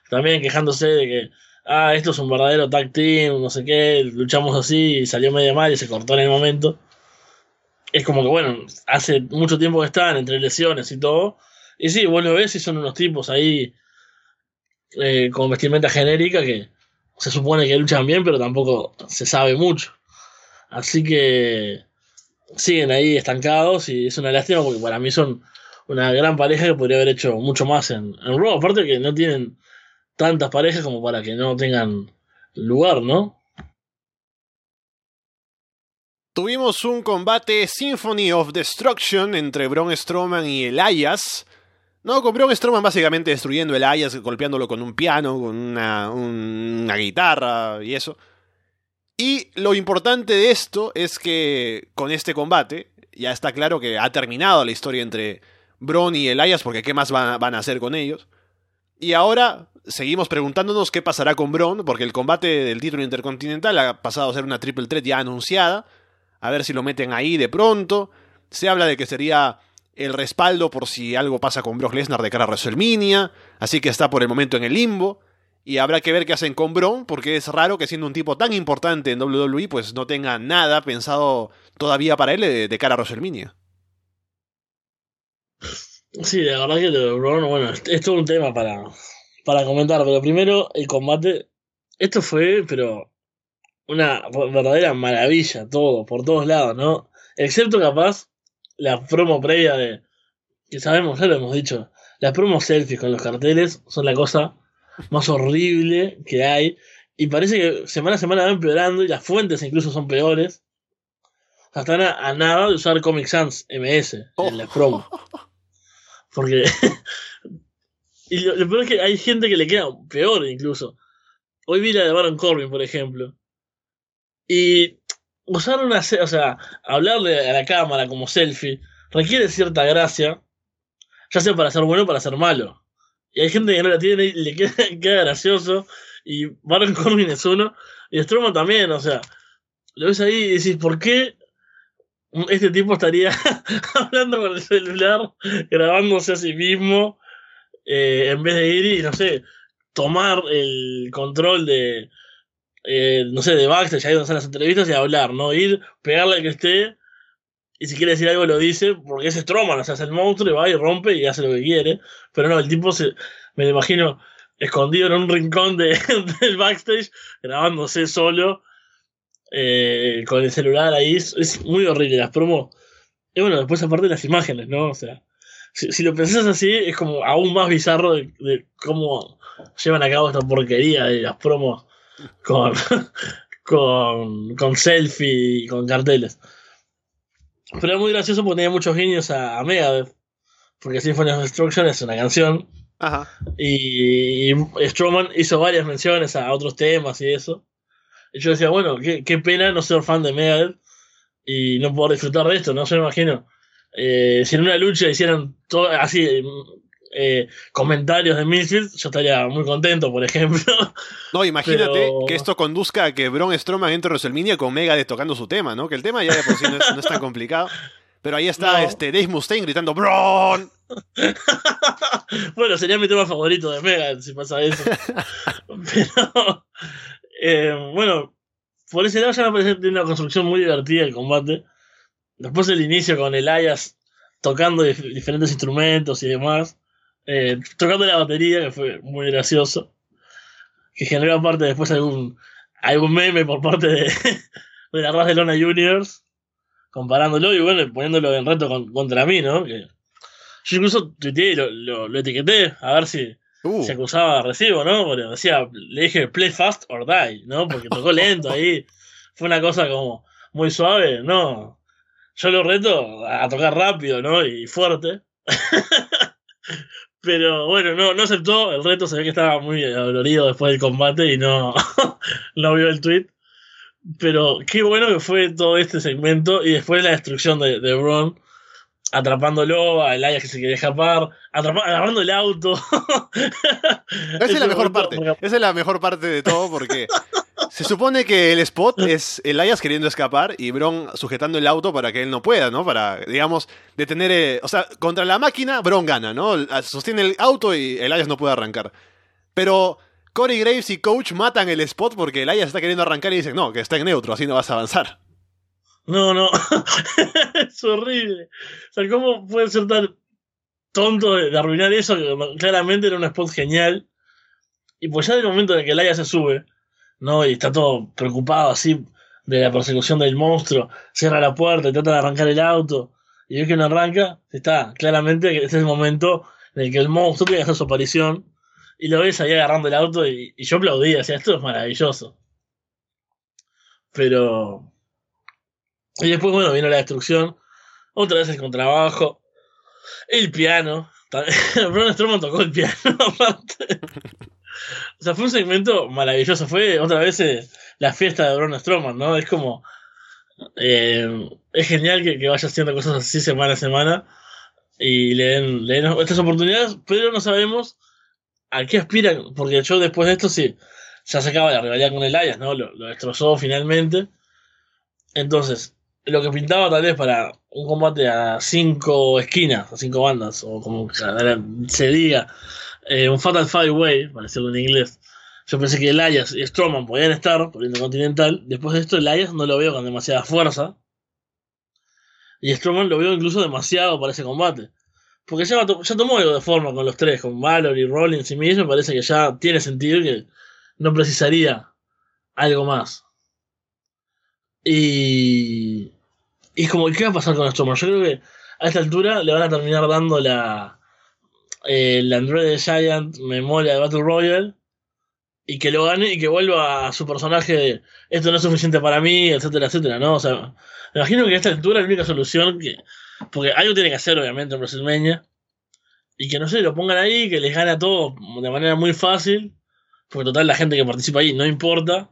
también quejándose de que, ah, esto es un verdadero tag team, no sé qué, luchamos así y salió medio mal y se cortó en el momento. Es como que, bueno, hace mucho tiempo que están entre lesiones y todo. Y sí, vos lo ves y son unos tipos ahí eh, con vestimenta genérica que, se supone que luchan bien, pero tampoco se sabe mucho. Así que siguen ahí estancados y es una lástima porque para mí son una gran pareja que podría haber hecho mucho más en, en Raw. Aparte que no tienen tantas parejas como para que no tengan lugar, ¿no? Tuvimos un combate Symphony of Destruction entre Braun Strowman y Elias. No, con Braun Strowman básicamente destruyendo el Elias, golpeándolo con un piano, con una, guitarra y eso. Y lo importante de esto es que con este combate ya está claro que ha terminado la historia entre Braun y Elias, porque qué más van, a hacer con ellos. Y ahora seguimos preguntándonos qué pasará con Braun, porque el combate del título intercontinental ha pasado a ser una triple threat ya anunciada. A ver si lo meten ahí de pronto. Se habla de que sería el respaldo por si algo pasa con Brock Lesnar de cara a WrestleMania. Así que está por el momento en el limbo. Y habrá que ver qué hacen con Braun, porque es raro que siendo un tipo tan importante en WWE, pues no tenga nada pensado todavía para él de, de cara a WrestleMania. Sí, la verdad que lo bueno, es todo un tema para, para comentar, pero primero el combate. Esto fue, pero una verdadera maravilla, todo, por todos lados, ¿no? Excepto capaz la promo previa de. que sabemos, ya lo hemos dicho. Las promos selfies con los carteles son la cosa más horrible que hay. Y parece que semana a semana va empeorando y las fuentes incluso son peores. Hasta están a, a nada de usar Comic Sans MS en las promos. [laughs] Porque. [laughs] y lo, lo, peor es que hay gente que le queda peor incluso. Hoy vi la de Baron Corbin, por ejemplo. Y usar una. O sea, hablarle a la cámara como selfie requiere cierta gracia. Ya sea para ser bueno o para ser malo. Y hay gente que no la tiene y le queda, [laughs] queda gracioso. Y Baron Corbin es uno. Y Strowman también, o sea. Lo ves ahí y decís, ¿por qué este tipo estaría [laughs] hablando con el celular, grabándose a sí mismo, eh, en vez de ir y, no sé, tomar el control de, eh, no sé, de backstage, ahí donde están las entrevistas y hablar, ¿no? Ir, pegarle al que esté, y si quiere decir algo lo dice, porque es Stroman, o sea, es el monstruo y va y rompe y hace lo que quiere, pero no, el tipo se, me lo imagino escondido en un rincón de, [laughs] del backstage, grabándose solo, eh, con el celular ahí, es, es, muy horrible las promos. Y bueno, después aparte las imágenes, ¿no? O sea, si, si lo pensás así, es como aún más bizarro de, de, cómo llevan a cabo esta porquería de las promos con, con, con selfie y con carteles. Pero es muy gracioso porque tenía muchos guiños a, a Megadeth, porque Symphony of Destruction es una canción. Ajá. Y, y Strowman hizo varias menciones a otros temas y eso. Y yo decía, bueno, qué, qué pena no ser fan de Megadeth y no poder disfrutar de esto, no se me imagino. Eh, si en una lucha hicieran todo así eh, comentarios de Misfits, yo estaría muy contento, por ejemplo. [laughs] No, imagínate Pero... que esto conduzca a que Braun Strowman entre a WrestleMania con Megadeth tocando su tema, ¿no? Que el tema ya de por sí no es, no es tan complicado. Pero ahí está no. este Dave Mustaine gritando ¡Braun! [laughs] bueno, sería mi tema favorito de Megadeth si pasa eso. [laughs] Pero eh, bueno, por ese lado ya me parece que tiene una construcción muy divertida el combate. Después el inicio con el Ayas tocando dif diferentes instrumentos y demás. Eh, tocando la batería, que fue muy gracioso. Que generó aparte después algún, algún meme por parte de, [laughs] de la Raz de Lona Juniors. Comparándolo y bueno, poniéndolo en reto con, contra mí, ¿no? Que yo incluso tuiteé y lo, lo, lo etiqueté a ver si, Uh. se acusaba de recibo, ¿no? Porque decía, le dije play fast or die, ¿no? Porque tocó lento ahí. [laughs] Fue una cosa como muy suave, ¿no? Yo lo reto a tocar rápido, ¿no? Y fuerte. [laughs] Pero bueno, no, no aceptó. El reto se ve que estaba muy dolorido después del combate y no, [laughs] no vio el tweet. Pero qué bueno que fue todo este segmento y después la destrucción de, de Braun atrapándolo, a Elias que se quería escapar, agarrando el auto. [laughs] Esa es la mejor parte. Esa es la mejor parte de todo porque [laughs] se supone que el spot es Elias queriendo escapar y Bron sujetando el auto para que él no pueda, ¿no? Para, digamos, detener. Eh, o sea, contra la máquina, Bron gana, ¿no? Sostiene el auto y Elias no puede arrancar. Pero Corey Graves y Coach matan el spot porque Elias está queriendo arrancar y dicen, no, que está en neutro, así no vas a avanzar. No, no. [laughs] es horrible. O sea, ¿cómo puede ser tan tonto de, arruinar eso? Claramente era un spot genial. Y pues ya del momento en que Laia se sube, ¿no? Y está todo preocupado así de la persecución del monstruo, cierra la puerta y trata de arrancar el auto, y ve que no arranca, está claramente este es el momento en el que el monstruo tiene que su aparición, y lo ves ahí agarrando el auto, y, yo aplaudía, o esto es maravilloso. Pero... Y después, bueno, vino la destrucción, otra vez el contrabajo, el piano, [laughs] Braun Strowman tocó el piano [laughs] aparte. O sea, fue un segmento maravilloso. Fue otra vez eh, la fiesta de Braun Strowman, ¿no? Es como. eh, es genial que, que vaya haciendo cosas así semana a semana y le den, le den estas oportunidades, pero no sabemos a qué aspiran, porque yo después de esto sí, ya se acaba la rivalidad con Elias, ¿no? Lo, lo destrozó finalmente. Entonces, lo que pintaba tal vez para un combate a cinco esquinas, a cinco bandas, o como se diga, eh, un Fatal Five Way, para decirlo en inglés. Yo pensé que Elias y Strowman podían estar por Intercontinental. Después de esto, Elias no lo veo con demasiada fuerza. Y Strowman lo veo incluso demasiado para ese combate. Porque ya, ya tomó algo de forma con los tres, con Valor y Rollins y Miz. Me parece que ya tiene sentido que no precisaría algo más. Y. Y como, ¿qué va a pasar con Strowman? Yo creo que a esta altura le van a terminar dando la. Eh, la Android Giant memoria de Battle Royale. Y que lo gane y que vuelva a su personaje de esto no es suficiente para mí, etcétera, etcétera, ¿no? O sea, me imagino que a esta altura la única solución que. Porque algo tiene que hacer, obviamente, en WrestleMania. Y que no sé, lo pongan ahí, que les gane a todos de manera muy fácil. Porque total, la gente que participa ahí no importa.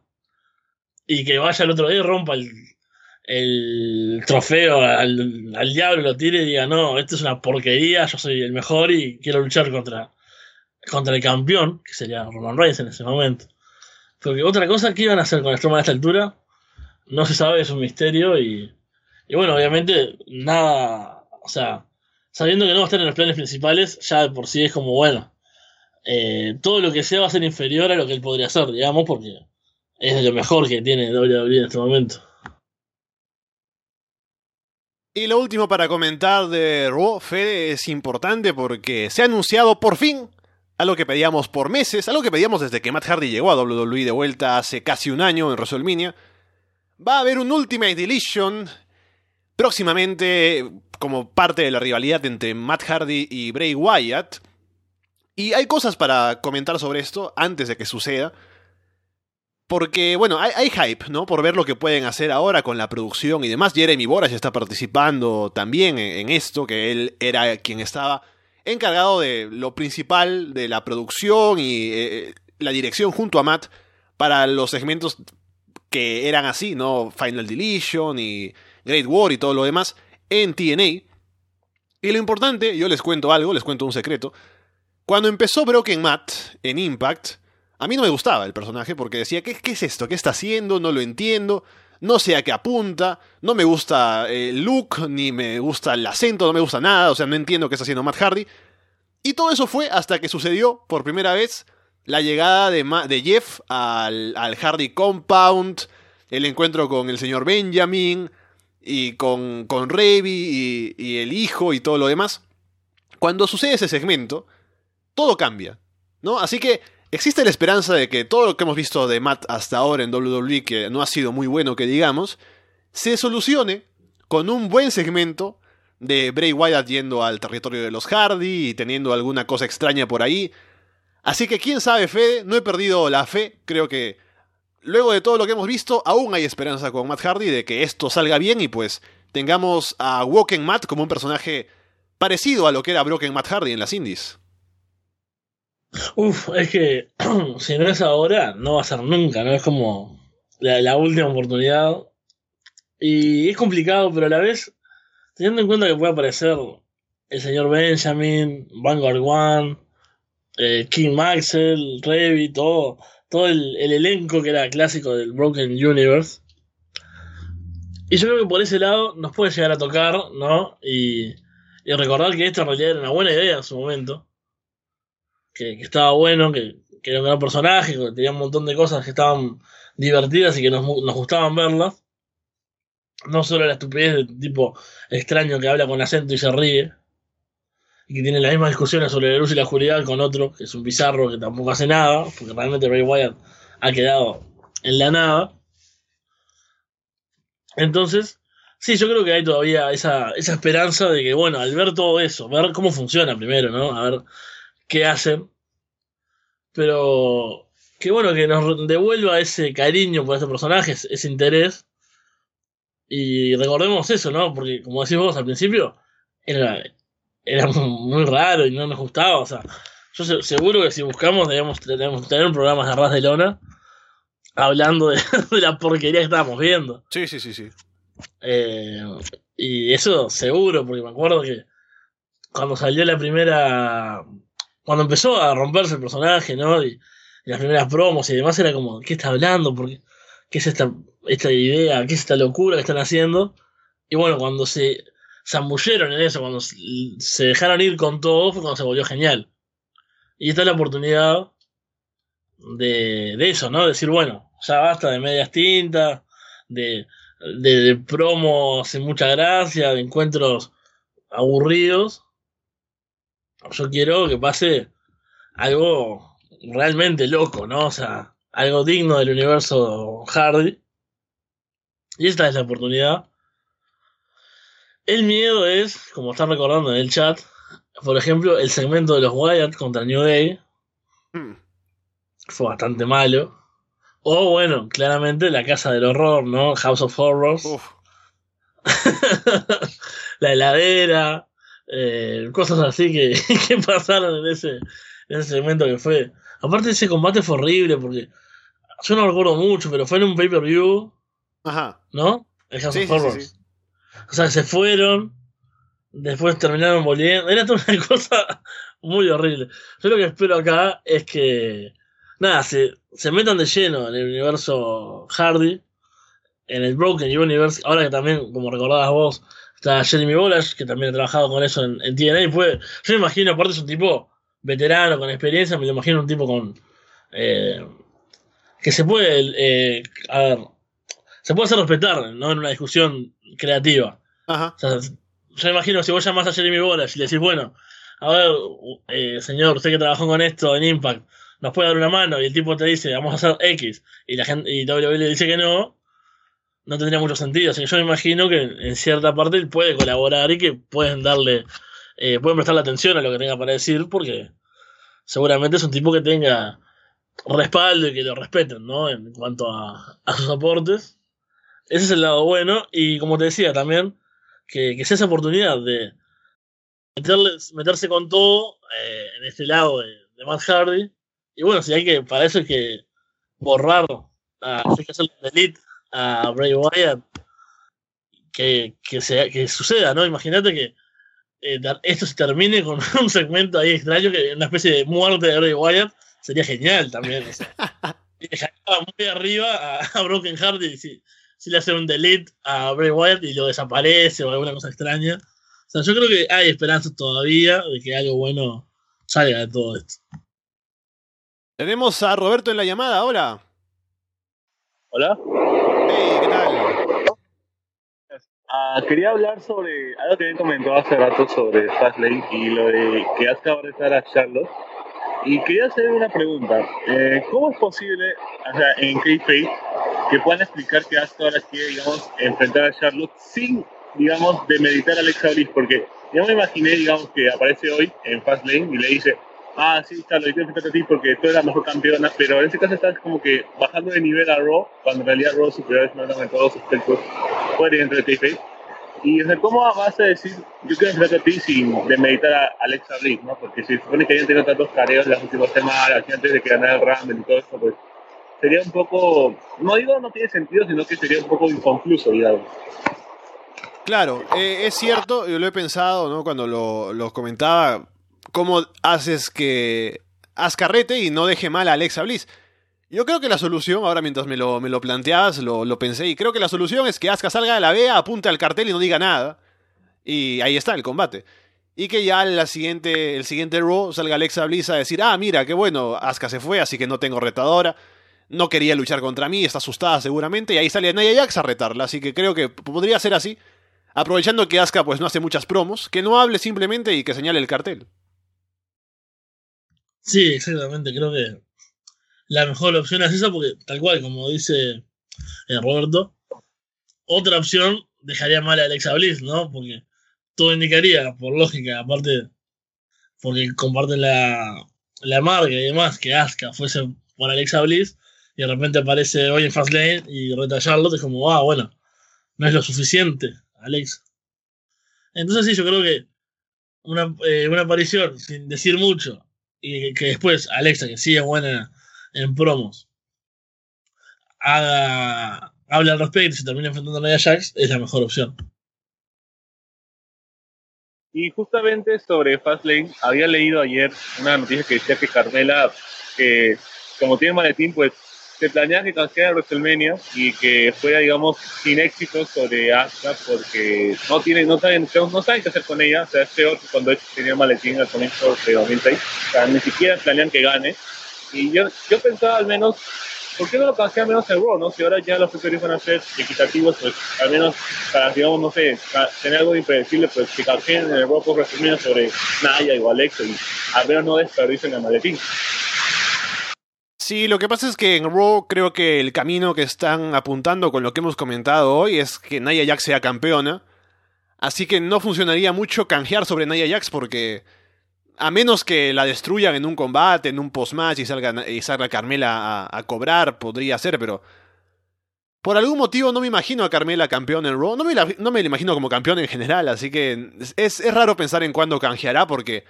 Y que vaya el otro día y rompa el, el trofeo al, al diablo, lo tire y diga, no, esto es una porquería, yo soy el mejor y quiero luchar contra, contra el campeón, que sería Roman Reigns en ese momento. Porque otra cosa, ¿qué iban a hacer con Strowman a esta altura? No se sabe, es un misterio y, y bueno, obviamente nada, o sea, sabiendo que no va a estar en los planes principales, ya de por sí es como, bueno, eh, todo lo que sea va a ser inferior a lo que él podría hacer, digamos, porque es lo mejor que tiene WWE en este momento. Y lo último para comentar de Raw, Fede, es importante porque se ha anunciado por fin algo que pedíamos por meses, algo que pedíamos desde que Matt Hardy llegó a WWE de vuelta hace casi un año en WrestleMania. Va a haber un Ultimate Deletion próximamente como parte de la rivalidad entre Matt Hardy y Bray Wyatt. Y hay cosas para comentar sobre esto antes de que suceda. Porque, bueno, hay, hype, ¿no? Por ver lo que pueden hacer ahora con la producción y demás. Jeremy Boras está participando también en, esto, que él era quien estaba encargado de lo principal de la producción y eh, la dirección junto a Matt para los segmentos que eran así, ¿no? Final Deletion y Great War y todo lo demás en TNA. Y lo importante, yo les cuento algo, les cuento un secreto. Cuando empezó Broken Matt en Impact, a mí no me gustaba el personaje porque decía, ¿qué, ¿qué, es esto? ¿Qué está haciendo? No lo entiendo. No sé a qué apunta. No me gusta el look, ni me gusta el acento, no me gusta nada. O sea, no entiendo qué está haciendo Matt Hardy. Y todo eso fue hasta que sucedió por primera vez la llegada de, Jeff al, Hardy Compound, el encuentro con el señor Benjamin y con, con y, y el hijo y todo lo demás. Cuando sucede ese segmento, todo cambia. ¿no? Así que existe la esperanza de que todo lo que hemos visto de Matt hasta ahora en WWE, que no ha sido muy bueno que digamos, se solucione con un buen segmento de Bray Wyatt yendo al territorio de los Hardy y teniendo alguna cosa extraña por ahí. Así que quién sabe, Fede, no he perdido la fe, creo que luego de todo lo que hemos visto, aún hay esperanza con Matt Hardy de que esto salga bien y pues tengamos a Woken Matt como un personaje parecido a lo que era Broken Matt Hardy en las indies. Uf, es que [clears throat] si no es ahora, no va a ser nunca, ¿no? Es como la, última oportunidad. Y es complicado, pero a la vez, teniendo en cuenta que puede aparecer el señor Benjamin, Vanguard One, eh, King Maxwell, Revy, todo, todo el, el, elenco que era clásico del Broken Universe. Y yo creo que por ese lado nos puede llegar a tocar, ¿no? Y, y recordar que esto en era una buena idea en su momento que, que estaba bueno, que, era un gran personaje, que tenía un montón de cosas que estaban divertidas y que nos, nos gustaban verlas. No solo la estupidez de tipo extraño que habla con acento y se ríe, y que tiene las mismas discusiones sobre la luz y la oscuridad con otro, que es un bizarro que tampoco hace nada, porque realmente Ray Wyatt ha quedado en la nada. Entonces, sí, yo creo que hay todavía esa, esa esperanza de que, bueno, al ver todo eso, ver cómo funciona primero, ¿no? A ver qué hacen. Pero que bueno, que nos devuelva ese cariño por estos personajes, ese interés. Y recordemos eso, ¿no? Porque como decís vos al principio, era, era [laughs] muy raro y no nos gustaba. O sea, yo seguro que si buscamos debemos, debemos tener programas de ras de lona hablando [laughs] de, la porquería que estábamos viendo. Sí, sí, sí, sí. Eh, y eso seguro, porque me acuerdo que cuando salió la primera. Cuando empezó a romperse el personaje, ¿no? Y, las primeras promos y demás era como, ¿qué está hablando? ¿Por qué? es esta, esta idea? ¿Qué es esta locura que están haciendo? Y bueno, cuando se zambulleron en eso, cuando se dejaron ir con todo, fue cuando se volvió genial. Y esta es la oportunidad de, de eso, ¿no? Decir, bueno, ya basta de medias tintas, de, de, de promos sin mucha gracia, de encuentros aburridos. Yo quiero que pase algo realmente loco, ¿no? O sea, algo digno del universo Hardy. Y esta es la oportunidad. El miedo es, como están recordando en el chat, por ejemplo, el segmento de los Wyatt contra New Day. Hmm. Fue bastante malo. O bueno, claramente la casa del horror, ¿no? House of Horrors. [laughs] la heladera. Eh, cosas así que, [laughs] que pasaron en ese, en ese segmento que fue Aparte ese combate fue horrible porque yo no recuerdo mucho, pero fue en un pay-per-view. Ajá. ¿No? El House of Horrors. O sea, se fueron, después terminaron volviendo. Era toda una [laughs] cosa muy horrible. Yo lo que espero acá es que, nada, se, se metan de lleno en el universo Hardy, en el Broken Universe. Ahora que también, como recordabas vos, está Jeremy Bolas, que también ha trabajado con eso en, en TNA. Pues, yo me imagino, aparte es un tipo veterano, con experiencia, me lo imagino un tipo con... Eh, que se puede... Eh, a ver, se puede hacer respetar, ¿no? En una discusión creativa. Ajá. O sea, yo me imagino si vos llamás a Jeremy Bolas y le decís, bueno, a ver, eh, señor, usted que trabajó con esto en Impact, nos puede dar una mano y el tipo te dice, vamos a hacer X, y la gente, y WWE le dice que no, no tendría mucho sentido. Así que yo me imagino que en cierta parte él puede colaborar y que pueden darle eh, pueden prestarle atención a lo que tenga para decir porque seguramente es un tipo que tenga respaldo y que lo respeten, ¿no? En cuanto a, sus aportes. Ese es el lado bueno y como te decía también, que, que sea esa oportunidad de meterse con todo eh, en este lado de, Matt Hardy. Y bueno, si hay que, para eso hay que borrar, a, que hacer delete a Bray Wyatt, que, que, sea, que suceda, ¿no? Imagínate que eh, esto se termine con [laughs] un segmento ahí extraño, que una especie de muerte de Bray Wyatt, sería genial también. O sea, [laughs] muy arriba a, Broken Heart y si, le hace un delete a Bray Wyatt y lo desaparece o alguna cosa extraña. O sea, yo creo que hay esperanza todavía de que algo bueno salga de todo esto. Tenemos a Roberto en la llamada, hola. Hola. Ah, quería hablar sobre algo que habían comentado hace rato sobre Fastlane y lo de que Asuka va a retar a Charlotte. Y quería hacer una pregunta. Eh, ¿Cómo es posible, o sea, en K-Face, que puedan explicar que Asuka ahora quiere, digamos, enfrentar a Charlotte sin, digamos, demeditar a Alexa Bliss? Porque yo me imaginé, digamos, que aparece hoy en Fastlane y le dice, ah, sí, Charlotte, yo quiero enfrentar a ti porque tú eres la mejor campeona, pero en este caso estás como que bajando de nivel a Raw, cuando en realidad Raw superior es en todos los aspectos puede entre T-Face. Y o sea, ¿cómo vas a decir, yo quiero enfrentar a ti sin demeditar a Alexa Bliss, ¿no? Porque si supone que hayan tenido tantos careos las últimas semanas, antes de que ganara el Rumble y todo eso, pues sería un poco, no digo no tiene sentido, sino que sería un poco inconcluso, digamos. Claro, eh, es cierto, yo lo he pensado, ¿no? Cuando lo, lo comentaba, ¿cómo haces que haz carrete y no deje mal a Alexa Bliss? Yo creo que la solución, ahora mientras me lo, me lo planteabas, lo, lo, pensé, y creo que la solución es que Asuka salga de la vea, apunte al cartel y no diga nada. Y ahí está el combate. Y que ya la siguiente, el siguiente Raw salga Alexa Bliss a decir, ah, mira, qué bueno, Asuka se fue, así que no tengo retadora. No quería luchar contra mí, está asustada seguramente. Y ahí sale Nia Jax a retarla, así que creo que podría ser así. Aprovechando que Asuka pues no hace muchas promos, que no hable simplemente y que señale el cartel. Sí, exactamente, creo que la mejor opción es esa, porque tal cual, como dice eh, Roberto, otra opción dejaría mal a Alexa Bliss, ¿no? Porque todo indicaría, por lógica, aparte, porque comparten la, la marca y demás, que Asuka fuese por Alexa Bliss, y de repente aparece hoy en Fastlane y reta Charlotte, es como, ah, bueno, no es lo suficiente, Alexa. Entonces sí, yo creo que una, eh, una aparición sin decir mucho y que después Alexa, que sigue buena en promos, haga, hable al respecto y se termine enfrentando a Nia Jax, es la mejor opción. Y justamente sobre Fastlane, había leído ayer una noticia que decía que Carmela, que como tiene maletín, pues se planea que canjeara WrestleMania y que fuera, digamos, sin éxito sobre Asuka porque no tiene, no saben, no saben qué hacer con ella. O sea, es peor que cuando tenía maletín al comienzo de 2006. O sea, ni siquiera planean que gane. Y yo, yo pensaba al menos, ¿por qué no lo canjean menos en Raw, no? Si ahora ya los precios van a ser equitativos, pues al menos para, digamos, no sé, tener algo impredecible, pues que canjeen en el Raw por WrestleMania sobre Naya o Alexa y al menos no desperdicien el maletín. Sí, lo que pasa es que en Raw creo que el camino que están apuntando con lo que hemos comentado hoy es que Nia Jax sea campeona. Así que no funcionaría mucho canjear sobre Nia Jax porque a menos que la destruyan en un combate, en un post-match y salga, y salga Carmela a, cobrar, podría ser, pero por algún motivo no me imagino a Carmela campeón en Raw. No me, la, no me imagino como campeón en general, así que es, es raro pensar en cuándo canjeará porque,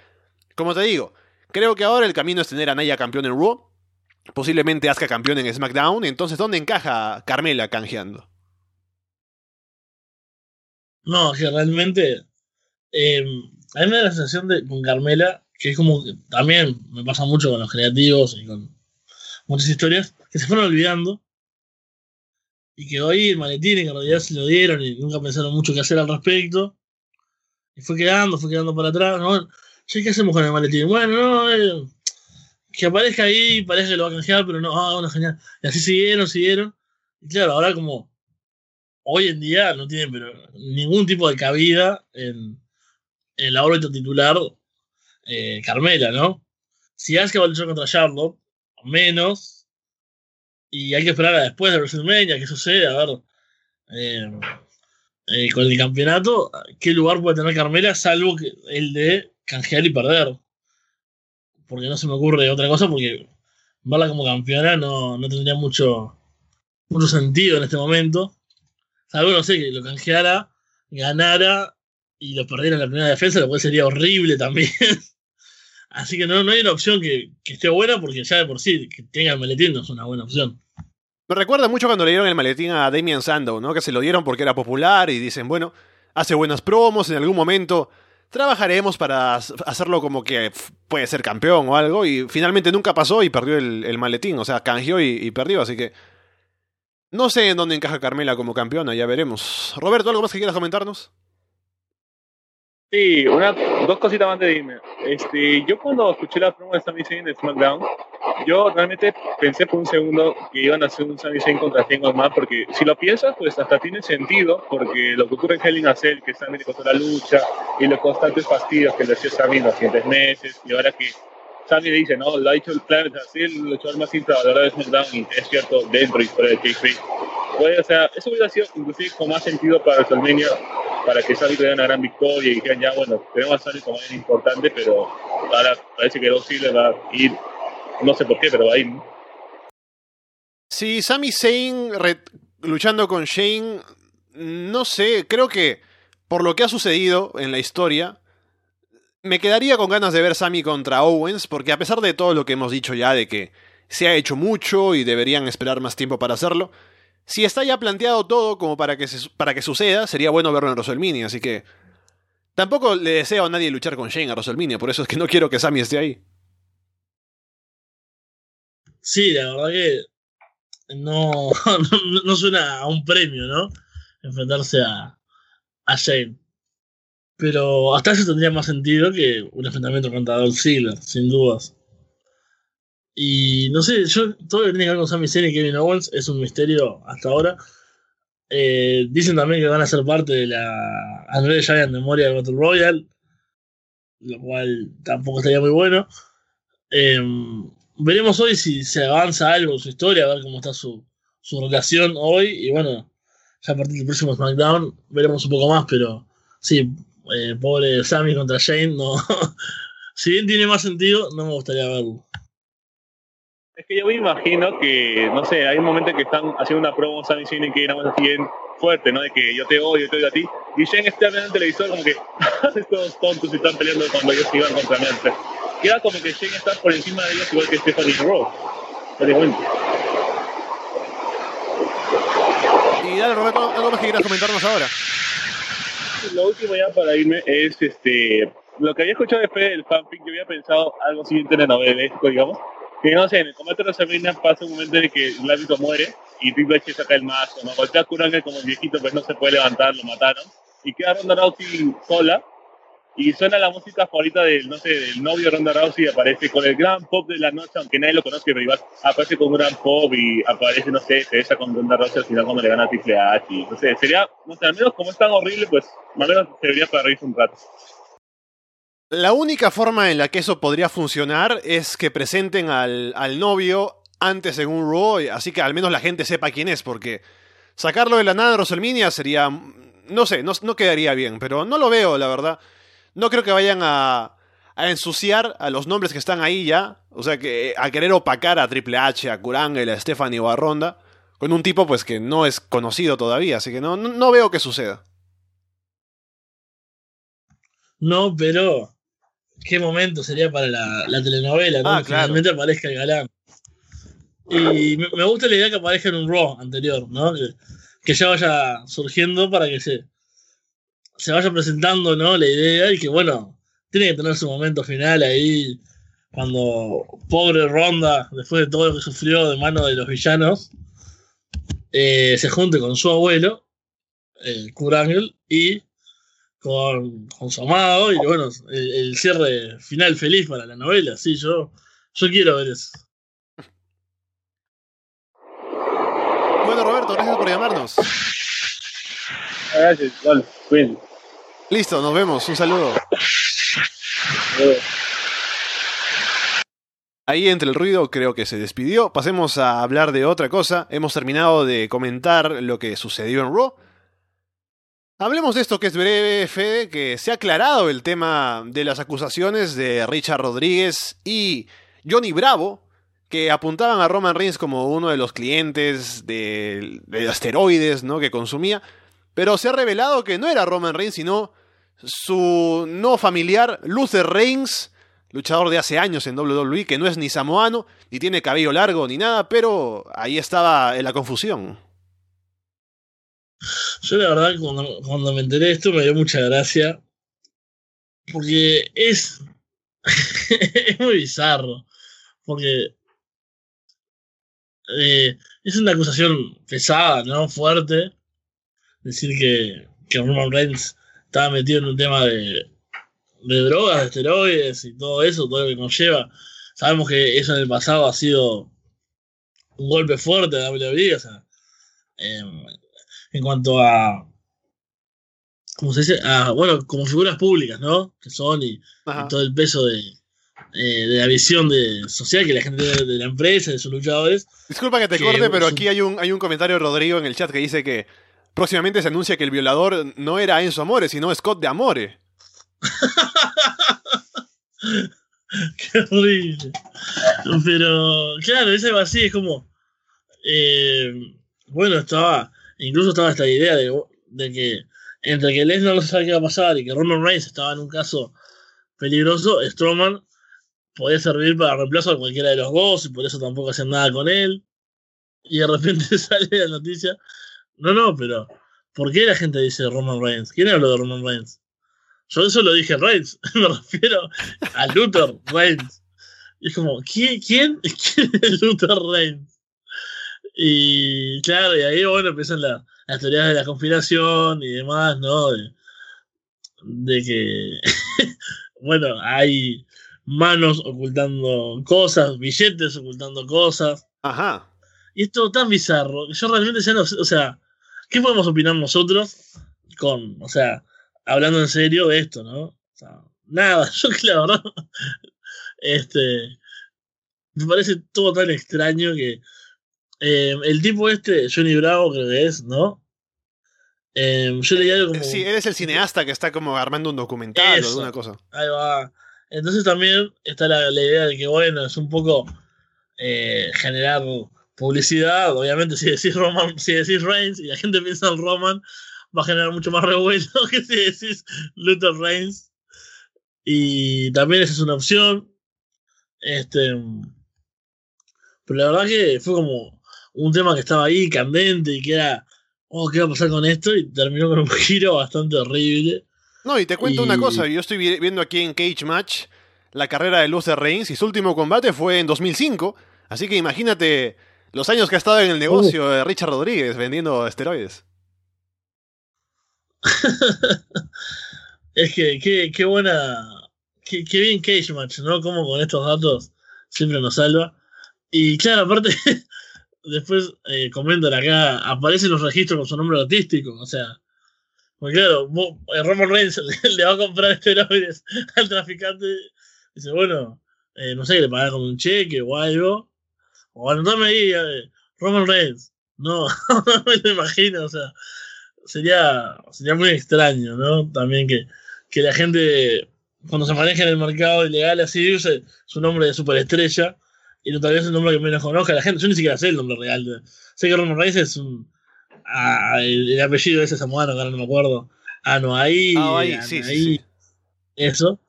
como te digo, creo que ahora el camino es tener a Nia campeón en Raw Posiblemente Asuka campeón en SmackDown. Entonces, ¿dónde encaja Carmela canjeando? No, que realmente. Eh, a mí me da la sensación de con Carmela, que es como. Que también me pasa mucho con los creativos y con muchas historias, que se fueron olvidando. Y que hoy el maletín en realidad se lo dieron y nunca pensaron mucho qué hacer al respecto. Y fue quedando, fue quedando para atrás. ¿no? ¿Qué hacemos con el maletín? Bueno, no, eh, que aparezca ahí, parece que lo va a canjear, pero no, ah, bueno, genial. Y así siguieron, siguieron. Y claro, ahora como hoy en día no tienen pero ningún tipo de cabida en, en la órbita titular eh, Carmela, ¿no? Si que va a luchar contra Charlotte, menos. Y hay que esperar a después de WrestleMania, qué sucede, a ver. Eh, eh, con el campeonato, ¿qué lugar puede tener Carmela salvo que el de canjear y perder? Porque no se me ocurre otra cosa, porque verla como campeona no, no tendría mucho, mucho sentido en este momento. Salvo, no sé, que lo canjeara, ganara y lo perdiera en la primera defensa, lo cual sería horrible también. [laughs] Así que no, no hay una opción que, que, esté buena, porque ya de por sí, que tenga el maletín no es una buena opción. Me recuerda mucho cuando le dieron el maletín a Damien Sandow, ¿no? Que se lo dieron porque era popular y dicen, bueno, hace buenas promos, en algún momento trabajaremos para hacerlo como que puede ser campeón o algo. Y finalmente nunca pasó y perdió el, maletín. O sea, canjeó y, perdió. Así que no sé en dónde encaja Carmela como campeona, ya veremos. Roberto, ¿algo más que quieras comentarnos? Sí, una, dos cositas antes de irme. Este, yo cuando escuché la promo de Sami Zayn de SmackDown, yo realmente pensé por un segundo que iban a hacer un Sami Zayn contra Shane más porque si lo piensas, pues hasta tiene sentido, porque lo que ocurre en Hell in a Cell, que Sami le costó la lucha, y los constantes fastidios que le hacía Sami los siguientes meses, y ahora que Sami le dice, no, lo ha dicho el plan, así el luchador más infravalorado de SmackDown, y es cierto, dentro y fuera de Kayfabe. Pues, o sea, eso hubiera sido inclusive con más sentido para WrestleMania para que Sami tuviera una gran victoria y dijeran ya, bueno, tenemos a Sami como es importante, pero ahora parece que Dos le va a ir, no sé por qué, pero va a ir. Sí, Sami Zayn luchando con Shane, no sé, creo que por lo que ha sucedido en la historia, me quedaría con ganas de ver Sami contra Owens, porque a pesar de todo lo que hemos dicho ya de que se ha hecho mucho y deberían esperar más tiempo para hacerlo, si está ya planteado todo como para que, para que suceda, sería bueno verlo en WrestleMania, así que... Tampoco le deseo a nadie luchar con Shane a WrestleMania, por eso es que no quiero que Sammy esté ahí. Sí, la verdad que no, [laughs] no, suena a un premio, ¿no? Enfrentarse a, a Shane. Pero hasta eso tendría más sentido que un enfrentamiento contra Dolph Ziggler, sin dudas. Y no sé, yo todo lo que tiene que ver con Sami Zayn y Kevin Owens es un misterio hasta ahora. Eh, dicen también que van a ser parte de la Andre Giant Memorial Battle Royale, lo cual tampoco estaría muy bueno. Eh, veremos hoy si se avanza algo en su historia, a ver cómo está su, su relación hoy. Y bueno, ya a partir del próximo SmackDown veremos un poco más, pero sí, eh, pobre Sammy contra Shane, no. [laughs] si bien tiene más sentido, no me gustaría verlo. Es que yo me imagino que, no sé, hay un momento en que están haciendo una promo Sammy Shane que era más bien fuerte, ¿no? De que yo te odio, yo te odio a ti. Y Shane está en el televisor como que [laughs] estos tontos están peleando cuando ellos iban contra mí. Queda como que Shane está por encima de ellos igual que Stephanie Rowe. Prácticamente. Y dale, Roberto, algo más que quieras comentarnos ahora. Lo último ya para irme es este lo que había escuchado después del fanfic, yo había pensado algo así en telenovelesco, digamos. Que no sé, en el combate de WrestleMania pasa un momento en que el árbitro muere y Triple H saca el mazo, ¿no? Golpea a Kurt como el viejito, pues no se puede levantar, lo mataron. Y queda Ronda Rousey sola y suena la música favorita del, no sé, del novio Ronda Rousey y aparece con el gran pop de la noche, aunque nadie lo conoce, pero igual aparece con un gran pop y aparece, no sé, se besa con Ronda Rousey al final cuando le gana a H. Y, no sé, sería, no sé, al menos como es tan horrible, pues al menos debería para reírse un rato. La única forma en la que eso podría funcionar es que presenten al, al novio antes en un así que al menos la gente sepa quién es, porque sacarlo de la nada de WrestleMania sería, no sé, no, no quedaría bien, pero no lo veo, la verdad. No creo que vayan a, a ensuciar a los nombres que están ahí ya. O sea, que a querer opacar a Triple H, a Kurangel, a Stephanie o a Ronda. Con un tipo pues que no es conocido todavía. Así que no, no, no veo que suceda. No, pero qué momento sería para la, la telenovela, ¿no? Ah, Que claro. Finalmente aparezca el galán. Y me, me gusta la idea que aparezca en un Raw anterior, ¿no? Que, que ya vaya surgiendo para que se, se vaya presentando, ¿no? La idea y que, bueno, tiene que tener su momento final ahí, cuando pobre Ronda, después de todo lo que sufrió de mano de los villanos, eh, se junte con su abuelo, el Kurt Angle, y con, con su amado, y bueno, el, el cierre final feliz para la novela, sí, yo, yo quiero ver eso. Bueno, Roberto, gracias por llamarnos. [laughs] Gracias. Listo, nos vemos. Un saludo. Ahí entre el ruido creo que se despidió. Pasemos a hablar de otra cosa. Hemos terminado de comentar lo que sucedió en Raw. Hablemos de esto que es breve, Fede, que se ha aclarado el tema de las acusaciones de Richard Rodríguez y Johnny Bravo, que apuntaban a Roman Reigns como uno de los clientes de, de asteroides ¿no? que consumía. Pero se ha revelado que no era Roman Reigns, sino su no familiar Luther Reigns, luchador de hace años en WWE, que no es ni samoano, ni tiene cabello largo, ni nada, pero ahí estaba la confusión. Yo la verdad cuando, cuando me enteré de esto me dio mucha gracia. Porque es. [laughs] es muy bizarro. Porque. eh, es una acusación pesada, ¿no? Fuerte. Decir que, que Roman Reigns estaba metido en un tema de, de drogas, de esteroides y todo eso, todo lo que conlleva. Sabemos que eso en el pasado ha sido un golpe fuerte a WWE, o sea, em, en cuanto a, ¿cómo se dice? A, bueno, como figuras públicas, ¿no? Que son y, todo el peso de, eh, de la visión de, social que la gente de, de la empresa, de sus luchadores. Disculpa que te Que corte, pero aquí hay un, hay un comentario de Rodrigo en el chat que dice que próximamente se anuncia que el violador no era Enzo Amore, sino Scott de Amore. [laughs] Qué horrible. Pero, claro, es algo así, es como. eh, bueno, estaba. Incluso estaba esta idea de, de que entre que Lesnar no sabe qué va a pasar y que Roman Reigns estaba en un caso peligroso, Strowman podía servir para reemplazo a cualquiera de los dos y por eso tampoco hacían nada con él. Y de repente [laughs] sale la noticia. No, no, pero ¿por qué la gente dice Roman Reigns? ¿Quién habló de Roman Reigns? Yo eso lo dije Reigns, [laughs] me refiero a Luther Reigns. Y es como, ¿quién, quién, [laughs] quién es Luther Reigns? Y claro, y ahí bueno empiezan la- las teorías de la conspiración y demás, ¿no? De, de que, [laughs] bueno, hay manos ocultando cosas, billetes ocultando cosas. Ajá. Y es todo tan bizarro que yo realmente ya no sé, o sea, ¿qué podemos opinar nosotros con, o sea, hablando en serio de esto, ¿no? O sea, nada, [laughs] yo que la verdad, este, me parece todo tan extraño que eh, el tipo este, Johnny Bravo creo que es, ¿no? Eh, yo leí algo como... Sí, él es el cineasta que está como armando un documental Eso. o alguna cosa. Ahí va. Entonces también está la, la idea de que, bueno, es un poco eh, generar publicidad. Obviamente, si decís Roman, si decís Reigns y la gente piensa en Roman, va a generar mucho más revuelo [laughs] que si decís Luther Reigns. Y también esa es una opción. Este. Pero la verdad que fue como un tema que estaba ahí, candente, y que era. Oh, ¿qué va a pasar con esto? Y terminó con un [laughs] giro bastante horrible. No, y te cuento una cosa, yo estoy vi- viendo aquí en Cage Match la carrera de Luther Reigns y su último combate fue en 2005, así que imagínate los años que ha estado en el negocio de Richard Rodríguez vendiendo esteroides. [laughs] Es que, qué, qué buena. Qué, qué bien Cage Match, ¿no? Como con estos datos siempre nos salva. Y claro, aparte, [laughs] después eh, comentan acá, aparecen los registros con su nombre artístico, o sea. Porque claro, eh, Roman Reigns [laughs] le, va a comprar esteroides al traficante. Dice, bueno, eh, no sé, le paga con un cheque o algo. O anotame ahí, eh, Roman Reigns. No, [laughs] no me lo imagino, o sea sería, sería muy extraño, ¿no? También que, que la gente, cuando se maneja en el mercado ilegal así, use su nombre de superestrella y no tal vez el nombre que menos conozca la gente. Yo ni siquiera sé el nombre real. de- sé que Roman Reigns es un. ah, el, el apellido ese samoano, que ahora no me acuerdo. Anoaí. Ah, ahí, sí, sí, sí. Eso.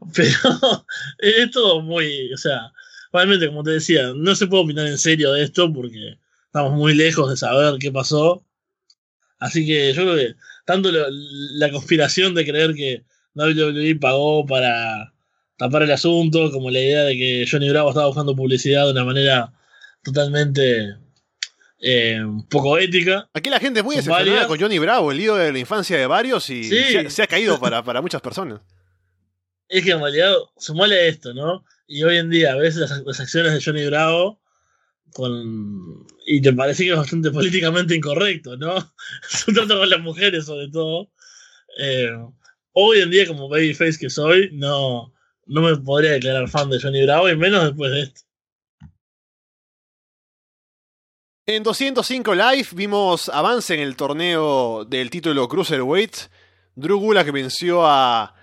[laughs] Pero es todo muy. O sea, realmente, como te decía, no se puede opinar en serio de esto porque estamos muy lejos de saber qué pasó. Así que yo creo que tanto lo- la conspiración de creer que WWE pagó para tapar el asunto, como la idea de que Johnny Bravo estaba buscando publicidad de una manera totalmente eh, poco ética. Aquí la gente es muy decepcionada con Johnny Bravo, el lío de la infancia de varios y Sí. se, ha- se ha caído [laughs] para, para muchas personas. Es que en realidad sumale a esto, ¿no? Y hoy en día ves las, las acciones de Johnny Bravo con y te parece que es bastante políticamente incorrecto, ¿no? [laughs] Su trato con las mujeres, sobre todo. Eh, hoy en día, como babyface que soy, no, no me podría declarar fan de Johnny Bravo, y menos después de esto. En 205 Live vimos avance en el torneo del título Cruiserweight. Drew Gulak venció a,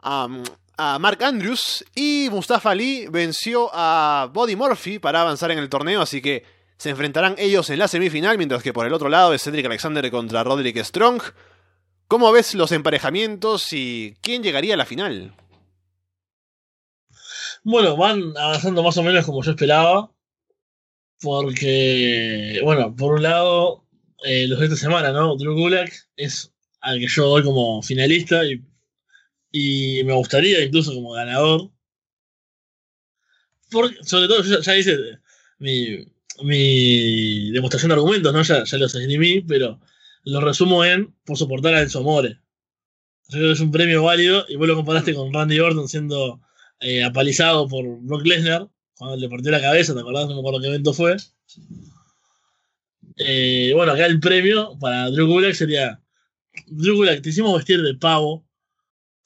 a, a Mark Andrews y Mustafa Ali venció a Buddy Murphy para avanzar en el torneo, así que se enfrentarán ellos en la semifinal, mientras que por el otro lado es Cedric Alexander contra Roderick Strong. ¿Cómo ves los emparejamientos y quién llegaría a la final? Bueno, van avanzando más o menos como yo esperaba. Porque, bueno, por un lado, eh, los de esta semana, ¿no? Drew Gulak es al que yo doy como finalista y, y me gustaría incluso como ganador. Porque, sobre todo, yo ya, ya hice mi, mi demostración de argumentos, ¿no? Ya, ya los esgrimí, pero lo resumo en por soportar a Enzo Amore. Yo creo que es un premio válido y vos lo comparaste con Randy Orton siendo eh, apalizado por Brock Lesnar cuando le partió la cabeza, ¿te acordás? No me acuerdo qué evento fue. Eh, bueno, acá el premio para Drew Gulak sería Drew Gulak, te hicimos vestir de pavo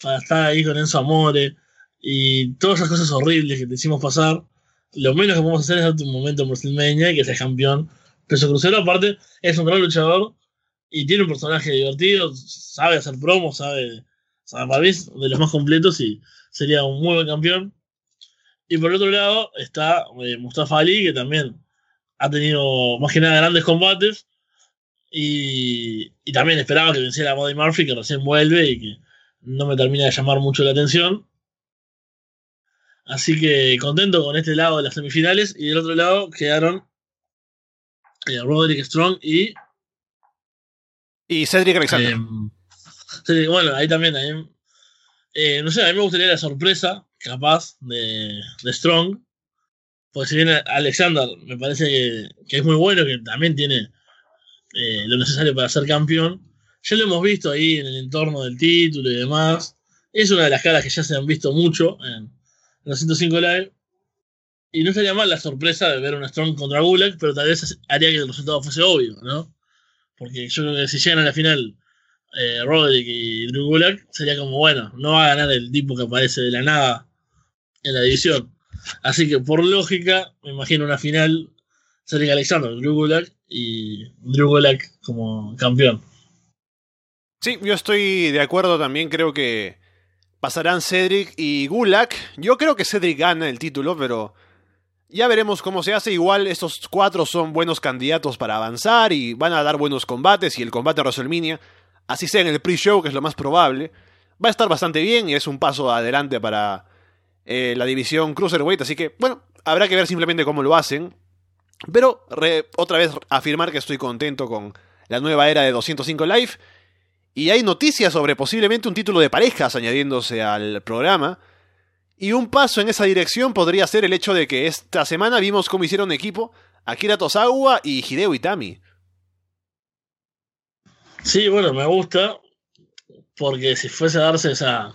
para estar ahí con Enzo Amore y todas esas cosas horribles que te hicimos pasar. Lo menos que podemos hacer es darte un momento en WrestleMania que seas campeón peso crucero. Aparte, es un gran luchador y tiene un personaje divertido, sabe hacer promos, sabe, sabe para de los más completos y sería un muy buen campeón. Y por el otro lado está eh, Mustafa Ali, que también ha tenido más que nada grandes combates. Y, y también esperaba que venciera a Buddy Murphy, que recién vuelve y que no me termina de llamar mucho la atención. Así que contento con este lado de las semifinales. Y del otro lado quedaron eh, Roderick Strong y Y Cedric Alexander. Em, bueno, ahí también. ahí, eh, no sé, a mí me gustaría la sorpresa, capaz, de, de Strong. Porque si bien Alexander me parece que, que es muy bueno, que también tiene eh, lo necesario para ser campeón. Ya lo hemos visto ahí en el entorno del título y demás. Es una de las caras que ya se han visto mucho en, los 105 Live. Y no estaría mal la sorpresa de ver una Strong contra Gulak, pero tal vez haría que el resultado fuese obvio, ¿no? Porque yo creo que si llegan a la final eh, Roderick y Drew Gulak, sería como, bueno, no va a ganar el tipo que aparece de la nada en la división. Así que por lógica, me imagino una final Cedric Alexander, Drew Gulak y Drew Gulak como campeón. Sí, yo estoy de acuerdo también, creo que pasarán Cedric y Gulak. Yo creo que Cedric gana el título, pero ya veremos cómo se hace. Igual estos cuatro son buenos candidatos para avanzar y van a dar buenos combates y el combate a WrestleMania, así sea en el pre-show, que es lo más probable, va a estar bastante bien y es un paso adelante para eh, la división Cruiserweight. Así que, bueno, habrá que ver simplemente cómo lo hacen. Pero otra vez afirmar que estoy contento con la nueva era de 205 Live. Y hay noticias sobre posiblemente un título de parejas añadiéndose al programa. Y un paso en esa dirección podría ser el hecho de que esta semana vimos cómo hicieron equipo Akira Tosawa y Hideo Itami. Sí, bueno, me gusta. Porque si fuese a darse esa,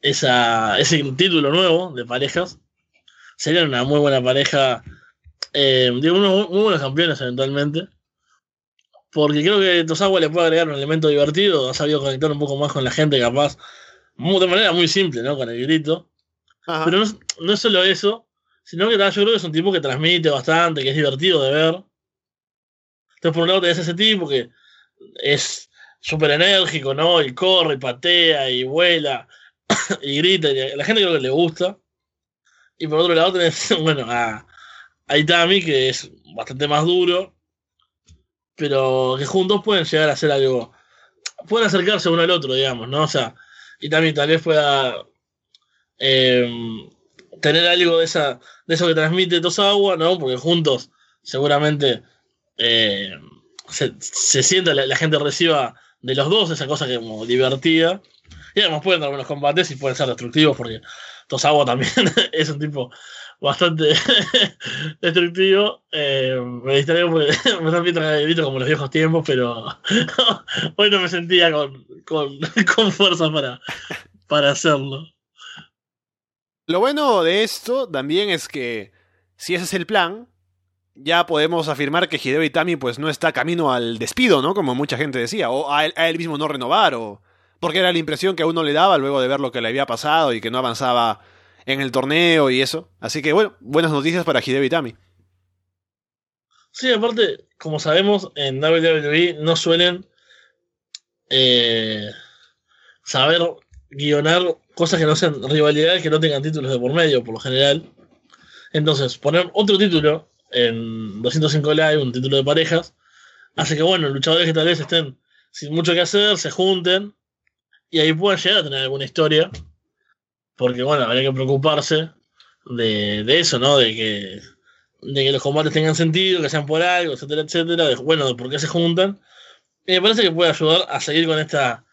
esa, ese título nuevo de parejas, sería una muy buena pareja eh, digo, unos muy buenos campeones eventualmente. Porque creo que Tosawa le puede agregar un elemento divertido. Ha sabido conectar un poco más con la gente, capaz. De manera muy simple, ¿no? Con el grito. Pero no, es solo eso, sino que yo creo que es un tipo que transmite bastante, que es divertido de ver. Entonces, por un lado, tenés ese tipo que es súper enérgico, ¿no? Y corre, y patea, y vuela, [coughs] y grita. Y a la gente creo que le gusta. Y por otro lado, tenés, [laughs] bueno, a, a Itami, que es bastante más duro, pero que juntos pueden llegar a hacer algo. Pueden acercarse uno al otro, digamos, ¿no? O sea, Itami tal vez pueda eh, tener algo de, esa, de eso que transmite Tosawa, ¿no? Porque juntos seguramente eh, se, se, sienta, la, gente reciba de los dos esa cosa que como divertida. Y además pueden dar buenos combates y pueden ser destructivos porque Tosawa también [laughs] es un tipo bastante [laughs] destructivo. Eh, me distraigo [laughs] porque me están como los viejos tiempos, pero [laughs] hoy no me sentía con, con, con fuerza para, para hacerlo. Lo bueno de esto también es que si ese es el plan, ya podemos afirmar que Hideo Itami pues no está camino al despido, ¿no? Como mucha gente decía, o a él, mismo no renovar, o porque era la impresión que a uno le daba luego de ver lo que le había pasado y que no avanzaba en el torneo y eso. Así que bueno, buenas noticias para Hideo Itami. Sí, aparte, como sabemos, en WWE no suelen eh, saber guionar cosas que no sean rivalidades, que no tengan títulos de por medio, por lo general. Entonces, poner otro título en 205 Live, un título de parejas, hace que, bueno, luchadores que tal vez estén sin mucho que hacer, se junten y ahí puedan llegar a tener alguna historia porque bueno, habría que preocuparse de, de eso, ¿no? De que, de que los combates tengan sentido, que sean por algo, etcétera, etcétera, bueno, de por qué se juntan. Y me parece que puede ayudar a seguir con esta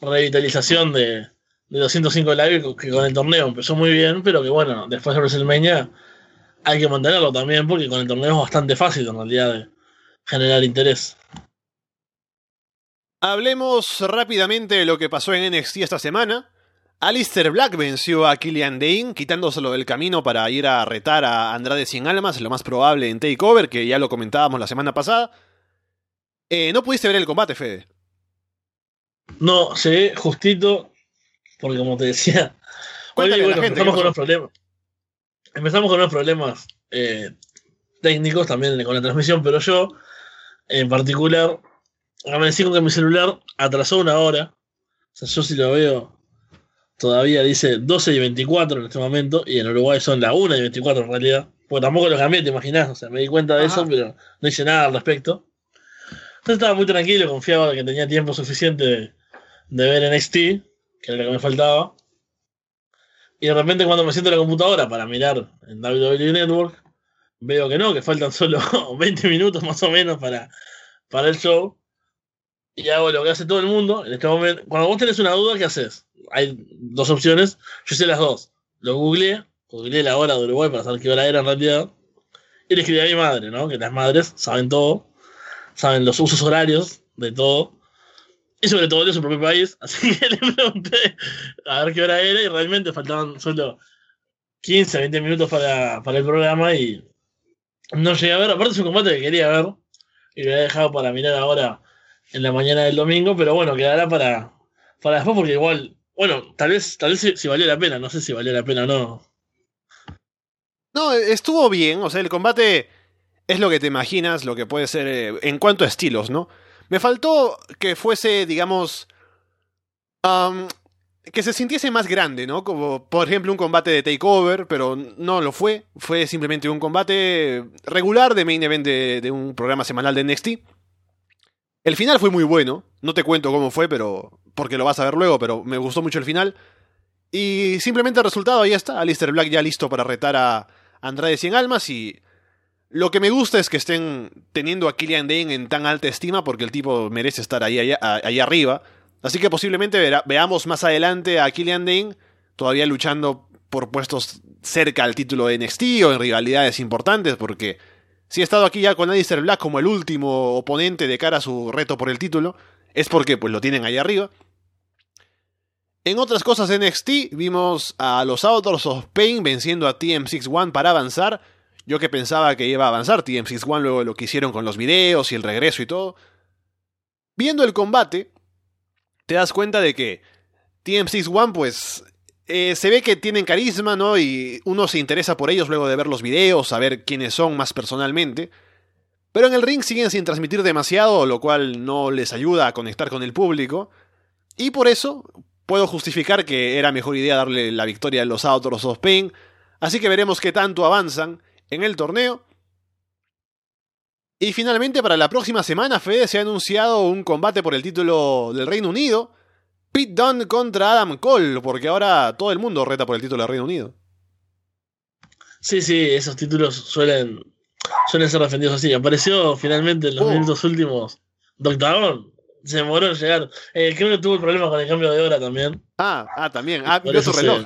revitalización de, de 205 Live, que con el torneo empezó muy bien, pero que bueno, después de WrestleMania hay que mantenerlo también, porque con el torneo es bastante fácil en realidad de generar interés. Hablemos rápidamente de lo que pasó en NXT esta semana. Alistair Black venció a Killian Dane, quitándoselo del camino para ir a retar a Andrade Sin Almas, lo más probable en Takeover, que ya lo comentábamos la semana pasada. Eh, ¿No pudiste ver el combate, Fede? No, sí, justito, porque como te decía, empezamos con unos problemas. Empezamos con unos problemas eh, técnicos también con la transmisión, pero yo, en particular, amanecí con que mi celular atrasó una hora. O sea, yo si lo veo todavía dice 12 y 24 en este momento, y en Uruguay son la 1 y 24 en realidad. Porque tampoco lo cambié, te imaginas, o sea, me di cuenta de eso, pero no hice nada al respecto. Entonces estaba muy tranquilo, confiaba que tenía tiempo suficiente de, de ver NXT, que era lo que me faltaba. Y de repente cuando me siento en la computadora para mirar en WWE Network, veo que no, que faltan solo [laughs] 20 minutos más o menos para, para el show. Y hago lo que hace todo el mundo. En este momento, cuando vos tenés una duda, ¿qué haces? Hay dos opciones. Yo sé las dos. Lo googleé, googleé la hora de Uruguay para saber qué hora era en realidad. Y le escribí a mi madre, ¿no? Que las madres saben todo, saben los usos horarios de todo. Y sobre todo de su propio país. [laughs] Así que le pregunté a ver qué hora era y realmente faltaban solo 15, 20 minutos para, para el programa y no llegué a ver. Aparte es un combate que quería ver y lo había dejado para mirar ahora en la mañana del domingo, pero bueno, quedará para, para después porque igual bueno, tal vez, tal vez si, valió la pena, no sé si valió la pena o no. No, estuvo bien, o sea, el combate es lo que te imaginas, lo que puede ser eh, en cuanto a estilos, ¿no? Me faltó que fuese, digamos, am, que se sintiese más grande, ¿no? Como, por ejemplo, un combate de takeover, pero no lo fue. Fue simplemente un combate regular de main event de, de un programa semanal de NXT. El final fue muy bueno. No te cuento cómo fue, pero. porque lo vas a ver luego, pero me gustó mucho el final. Y simplemente el resultado ahí está. Alistair Black ya listo para retar a Andrade Cien Almas. Y lo que me gusta es que estén teniendo a Killian Dane en tan alta estima, porque el tipo merece estar ahí, allá, arriba. Así que posiblemente veamos más adelante a Killian Dane todavía luchando por puestos cerca al título de NXT o en rivalidades importantes, porque si ha estado aquí ya con Alistair Black como el último oponente de cara a su reto por el título, es porque pues lo tienen ahí arriba. En otras cosas de NXT vimos a los Authors of Pain venciendo a TM61 para avanzar. Yo que pensaba que iba a avanzar TM61 luego lo que hicieron con los videos y el regreso y todo. Viendo el combate, te das cuenta de que TM61 pues eh, se ve que tienen carisma, ¿no? Y uno se interesa por ellos luego de ver los videos, saber quiénes son más personalmente. Pero en el ring siguen sin transmitir demasiado, lo cual no les ayuda a conectar con el público. Y por eso puedo justificar que era mejor idea darle la victoria a los Authors of Pain. Así que veremos qué tanto avanzan en el torneo. Y finalmente para la próxima semana, Fede, se ha anunciado un combate por el título del Reino Unido. Pete Dunne contra Adam Cole, porque ahora todo el mundo reta por el título del Reino Unido. Sí, sí, esos títulos suelen, suelen ser defendidos así. Apareció finalmente en los Oh. minutos últimos Doctagon. Se demoró en llegar. Eh, creo que tuvo el problema con el cambio de hora también. Ah, ah, también. Ah, vio su reloj.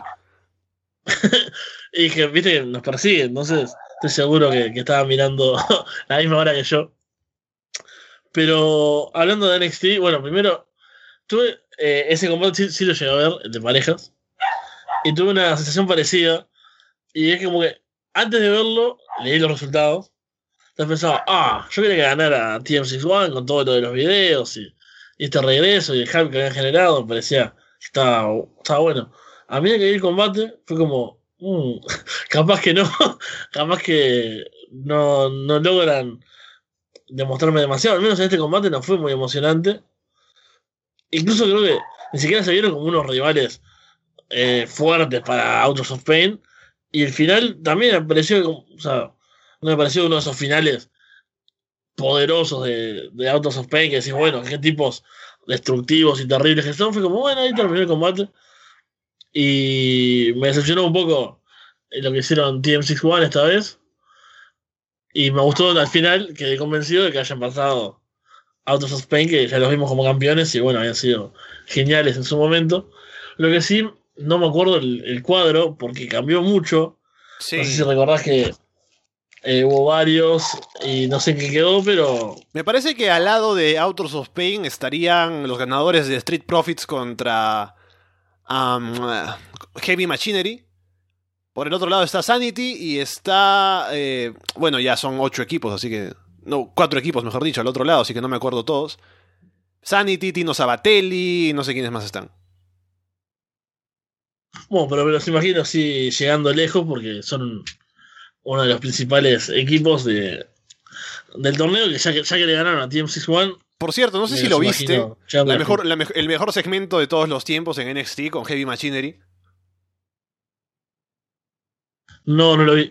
[laughs] Y que, viste, nos persigue. Entonces, estoy seguro que, que estaba mirando [laughs] la misma hora que yo. Pero hablando de NXT, bueno, primero, tuve eh, ese combate, sí, lo llegué a ver, de parejas. Y tuve una sensación parecida. Y es como que antes de verlo, leí los resultados. Entonces pensaba, ah, yo quería que ganara TM61 con todo lo de los videos y, este regreso y el hype que habían generado. Parecía que estaba, estaba bueno. A medida que vi el combate, fue como, mm, [laughs] capaz que no, [laughs] capaz que no, no logran demostrarme demasiado. Al menos en este combate no fue muy emocionante. Incluso creo que ni siquiera se vieron como unos rivales eh, fuertes para Autos of Pain. Y el final también me pareció, como- o sea, me pareció uno de esos finales poderosos de, de Autos of Pain que decís, bueno, qué tipos destructivos y terribles que son. Fue como, bueno, ahí terminó el combate. Y me decepcionó un poco lo que hicieron TM61 esta vez. Y me gustó al final, quedé convencido de que hayan pasado Autos of Pain, que ya los vimos como campeones y bueno, habían sido geniales en su momento. Lo que sí, no me acuerdo el, el cuadro porque cambió mucho. Sí. No sé si recordás que eh, hubo varios y no sé en qué quedó, pero Me parece que al lado de Authors of Pain estarían los ganadores de Street Profits contra um, Heavy Machinery. Por el otro lado está Sanity y está... eh, bueno, ya son ocho equipos, así que... No, cuatro equipos, mejor dicho, al otro lado, así que no me acuerdo todos. Sanity, Tino Sabatelli, no sé quiénes más están. bueno, pero me los imagino así llegando lejos porque son uno de los principales equipos de, del torneo que ya, que ya que le ganaron a TM61. Por cierto, no sé si lo viste. La mejor, la el mejor segmento de todos los tiempos en NXT con Heavy Machinery. No, no lo vi.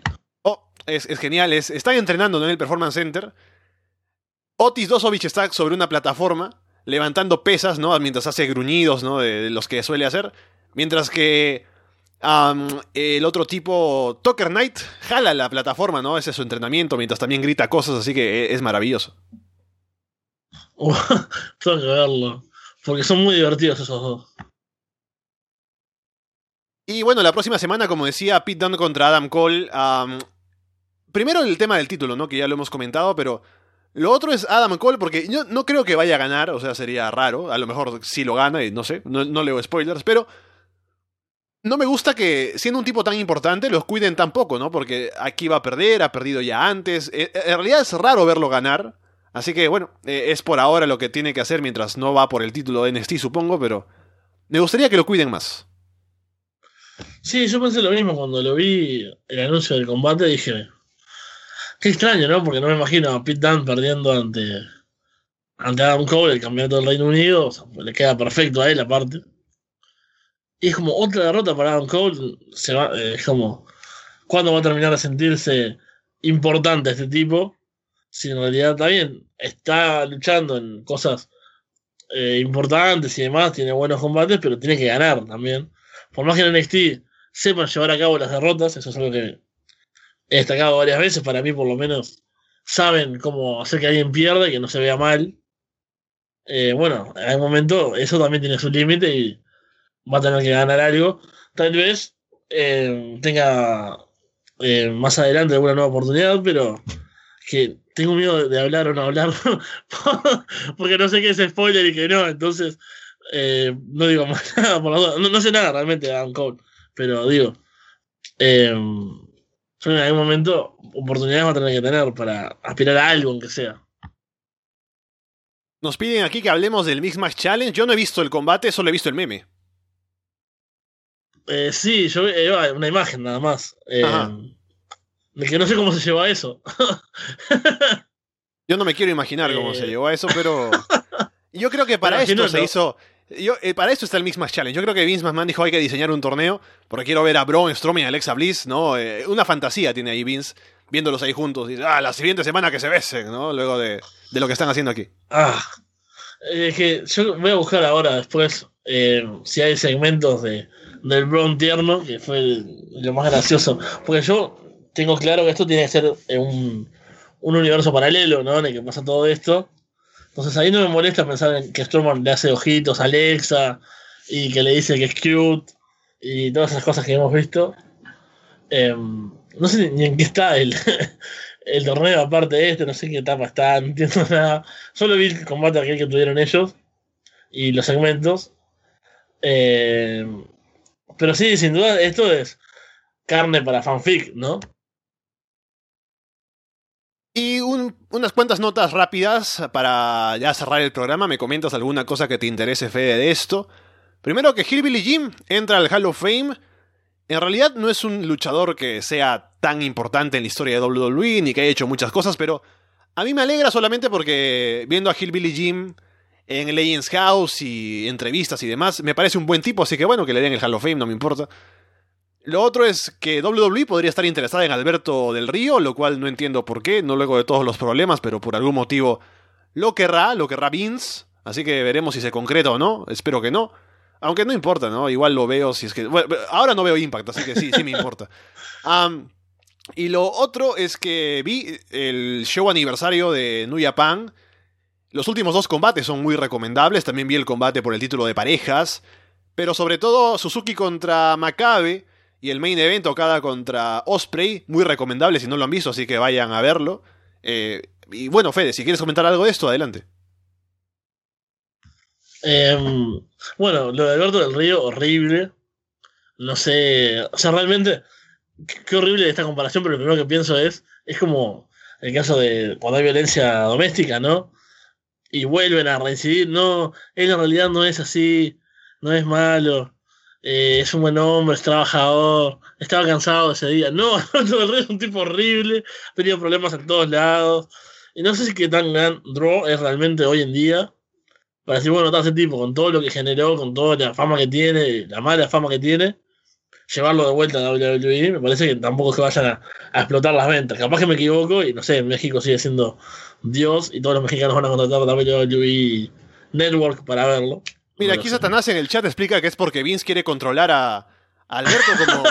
Oh, es, es genial. Es, están entrenando en el Performance Center. Otis Dosovich está sobre una plataforma levantando pesas, ¿no? Mientras hace gruñidos, ¿no? De, de los que suele hacer. Mientras que el otro tipo, Tucker Knight, jala la plataforma, ¿no? Ese es su entrenamiento, mientras también grita cosas, así que e- es maravilloso. [laughs] Tengo que verlo. Porque son muy divertidos esos dos. Y bueno, la próxima semana, como decía, Pete Dunne contra Adam Cole. Primero el tema del título, ¿no? Que ya lo hemos comentado, pero lo otro es Adam Cole, porque yo no creo que vaya a ganar, o sea, sería raro. A lo mejor sí lo gana, y no sé, no, no leo spoilers, pero no me gusta que, siendo un tipo tan importante, los cuiden tan poco, ¿no? Porque aquí va a perder, ha perdido ya antes. Eh, En realidad es raro verlo ganar. Así que bueno, eh, es por ahora lo que tiene que hacer mientras no va por el título de NXT, supongo, pero me gustaría que lo cuiden más. Sí, yo pensé lo mismo cuando lo vi el anuncio del combate, dije, qué extraño, ¿no? Porque no me imagino a Pete Dunne perdiendo ante, ante Adam Cole, el campeonato del Reino Unido, o sea, le queda perfecto a él aparte. Y es como otra derrota para Adam Cole, se va, eh, es como, ¿cuándo va a terminar de sentirse importante este tipo? Si en realidad está bien, está luchando en cosas eh, importantes y demás, tiene buenos combates, pero tiene que ganar también. Por más que en NXT sepan llevar a cabo las derrotas, eso es algo que destacado varias veces, para mí por lo menos saben cómo hacer que alguien pierda y que no se vea mal. Eh, bueno, en algún momento eso también tiene su límite y va a tener que ganar algo. Tal vez eh, tenga eh, más adelante alguna nueva oportunidad, pero que tengo miedo de hablar o no hablar, [laughs] porque no sé qué es spoiler y qué no, entonces no digo [laughs] más nada por la duda. No, sé nada realmente de Adam Cole, pero digo, yo en algún momento oportunidades va a tener que tener para aspirar a algo, aunque sea. Nos piden aquí que hablemos del Mix Match Challenge. Yo no he visto el combate, solo he visto el meme. Eh, sí, yo veo una imagen nada más. Eh, de que no sé cómo se llevó a eso. [laughs] Yo no me quiero imaginar cómo Eh. se llegó a eso, pero. [laughs] Yo creo que para esto se hizo. Yo, eh, para esto está el Mix Match Challenge. Yo creo que Vince McMahon dijo hay que diseñar un torneo porque quiero ver a Braun Strowman y Alexa Bliss, ¿no? Eh, una fantasía tiene ahí Vince viéndolos ahí juntos. Y ah, la siguiente semana que se besen, ¿no? Luego de, de lo que están haciendo aquí. Ah, es que yo voy a buscar ahora después eh, si hay segmentos de, del Brown tierno, que fue lo más gracioso. Porque yo tengo claro que esto tiene que ser un, un universo paralelo, ¿no? En el que pasa todo esto. Entonces ahí no me molesta pensar en que Strowman le hace ojitos a Alexa y que le dice que es cute y todas esas cosas que hemos visto. Em, no sé ni, en qué está el, [laughs] el torneo aparte de este, no sé en qué etapa está, no entiendo [laughs] nada. Solo vi el combate aquel que tuvieron ellos y los segmentos. Eh, pero sí, sin duda, esto es carne para fanfic, ¿no? Y un- unas cuantas notas rápidas para ya cerrar el programa. ¿Me comentas alguna cosa que te interese, Fede, de esto? Primero que Hillbilly Jim entra al Hall of Fame. En realidad no es un luchador que sea tan importante en la historia de WWE ni que haya hecho muchas cosas, pero a mí me alegra solamente porque viendo a Hillbilly Jim en Legends House y entrevistas y demás, me parece un buen tipo, así que bueno, que le den el Hall of Fame, no me importa. Lo otro es que WWE podría estar interesada en Alberto del Río, lo cual no entiendo por qué, no luego de todos los problemas, pero por algún motivo lo querrá, lo querrá Vince, así que veremos si se concreta o no, espero que no. Aunque no importa, ¿no? Igual lo veo si es que... Bueno, ahora no veo Impact, así que sí, sí me importa. [laughs] Y lo otro es que vi el show aniversario de New Japan. Los últimos dos combates son muy recomendables. También vi el combate por el título de parejas. Pero sobre todo Suzuki contra Makabe y el main event Okada contra Osprey. Muy recomendable si no lo han visto, así que vayan a verlo. Eh, y bueno, Fede, si quieres comentar algo de esto, adelante. Em, bueno, lo de Alberto del Río, horrible. No sé, o sea, realmente, qué, qué horrible esta comparación, pero lo primero que pienso es, es como el caso de cuando hay violencia doméstica, ¿no? Y vuelven a reincidir, no, él en realidad no es así, no es malo, eh, es un buen hombre, es trabajador, estaba cansado ese día. No, Alberto del Río es un tipo horrible, ha tenido problemas en todos lados, y no sé si qué tan gran draw es realmente hoy en día para decir, bueno, está ese tipo, con todo lo que generó, con toda la fama que tiene, la mala fama que tiene, llevarlo de vuelta a WWE, me parece que tampoco es que vayan a, explotar las ventas. Capaz que me equivoco y no sé, México sigue siendo Dios y todos los mexicanos van a contratar a WWE Network para verlo. Mira, aquí. Satanás en el chat explica que es porque Vince quiere controlar a, a Alberto como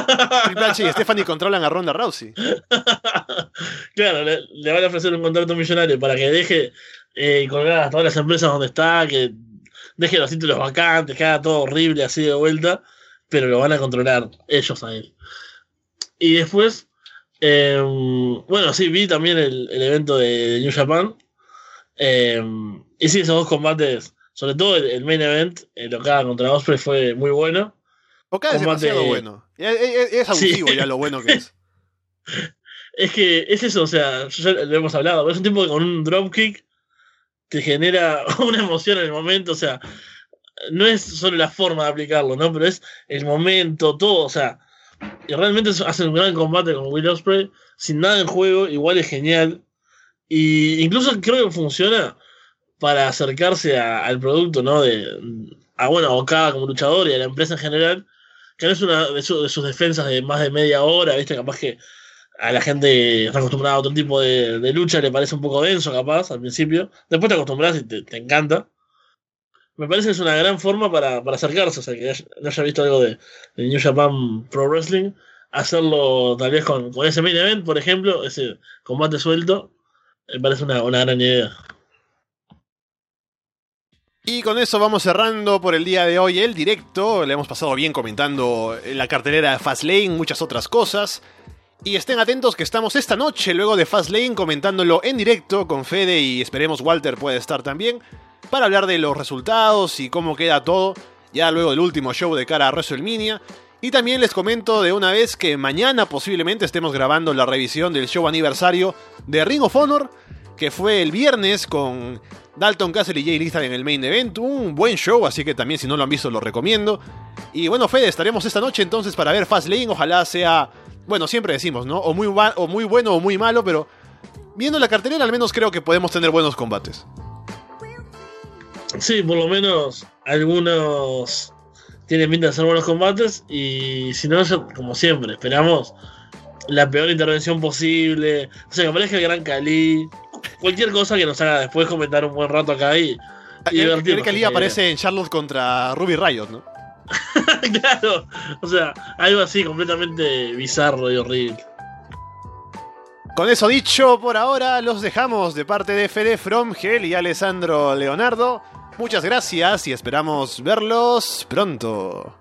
Triple H y Stephanie controlan a Ronda Rousey. [laughs] claro, le, le van a ofrecer un contrato millonario para que deje eh, colgar a todas las empresas donde está, que deje los títulos vacantes, que haga todo horrible así de vuelta, pero lo van a controlar ellos a él. Y después, eh, bueno, sí, vi también el, el evento de New Japan. Eh, y sí, esos dos combates, sobre todo el, el main event, el Okada contra Osprey fue muy bueno. Okada es demasiado bueno. Es, es- es abusivo Sí. ya lo bueno que es. [laughs] [laughs] Es que es eso, o sea, ya lo hemos hablado, pero es un tipo que con un dropkick te genera [laughs] una emoción en el momento, o sea, no es solo la forma de aplicarlo, ¿no? Pero es el momento, todo, o sea, Y realmente hacen un gran combate con Will Ospreay, sin nada en juego, igual es genial. Y incluso creo que funciona para acercarse al producto, ¿no? De, a bueno, a Okada como luchador y a la empresa en general, que no es una de, sus defensas de más de media hora, ¿viste? Capaz que a la gente está acostumbrada a otro tipo de, lucha, le parece un poco denso, capaz, al principio. Después te acostumbras y te, encanta. Me parece que es una gran forma para, acercarse, o sea, que no haya visto algo de, New Japan Pro Wrestling, hacerlo tal vez con, ese main event, por ejemplo, ese combate suelto, me parece una, una gran idea. Y con eso vamos cerrando por el día de hoy el directo. Le hemos pasado bien comentando la cartelera de Fastlane, muchas otras cosas. Y estén atentos que estamos esta noche, luego de Fastlane, comentándolo en directo con Fede y esperemos Walter puede estar también, para hablar de los resultados y cómo queda todo, ya luego del último show de cara a WrestleMania. Y también les comento de una vez que mañana posiblemente estemos grabando la revisión del show aniversario de Ring of Honor, que fue el viernes con Dalton Castle y Jay Lethal en el main event. Un buen show, así que también si no lo han visto lo recomiendo. Y bueno, Fede, estaremos esta noche entonces para ver Fastlane. Ojalá sea, bueno, siempre decimos, ¿no? O muy, o muy bueno o muy malo, pero viendo la cartelera al menos creo que podemos tener buenos combates. Sí, por lo menos algunos tienen pinta de ser buenos combates y si no, como siempre, esperamos la peor intervención posible. O sea, que aparezca el Gran Cali, cualquier cosa que nos haga después comentar un buen rato acá y, y divertirnos. que aparece en Charlotte contra Ruby Riot, ¿no? [laughs] claro, o sea, algo así completamente bizarro y horrible. Con eso dicho, por ahora los dejamos de parte de Fede Fromgel y Alessandro Leonardo. Muchas gracias y esperamos verlos pronto.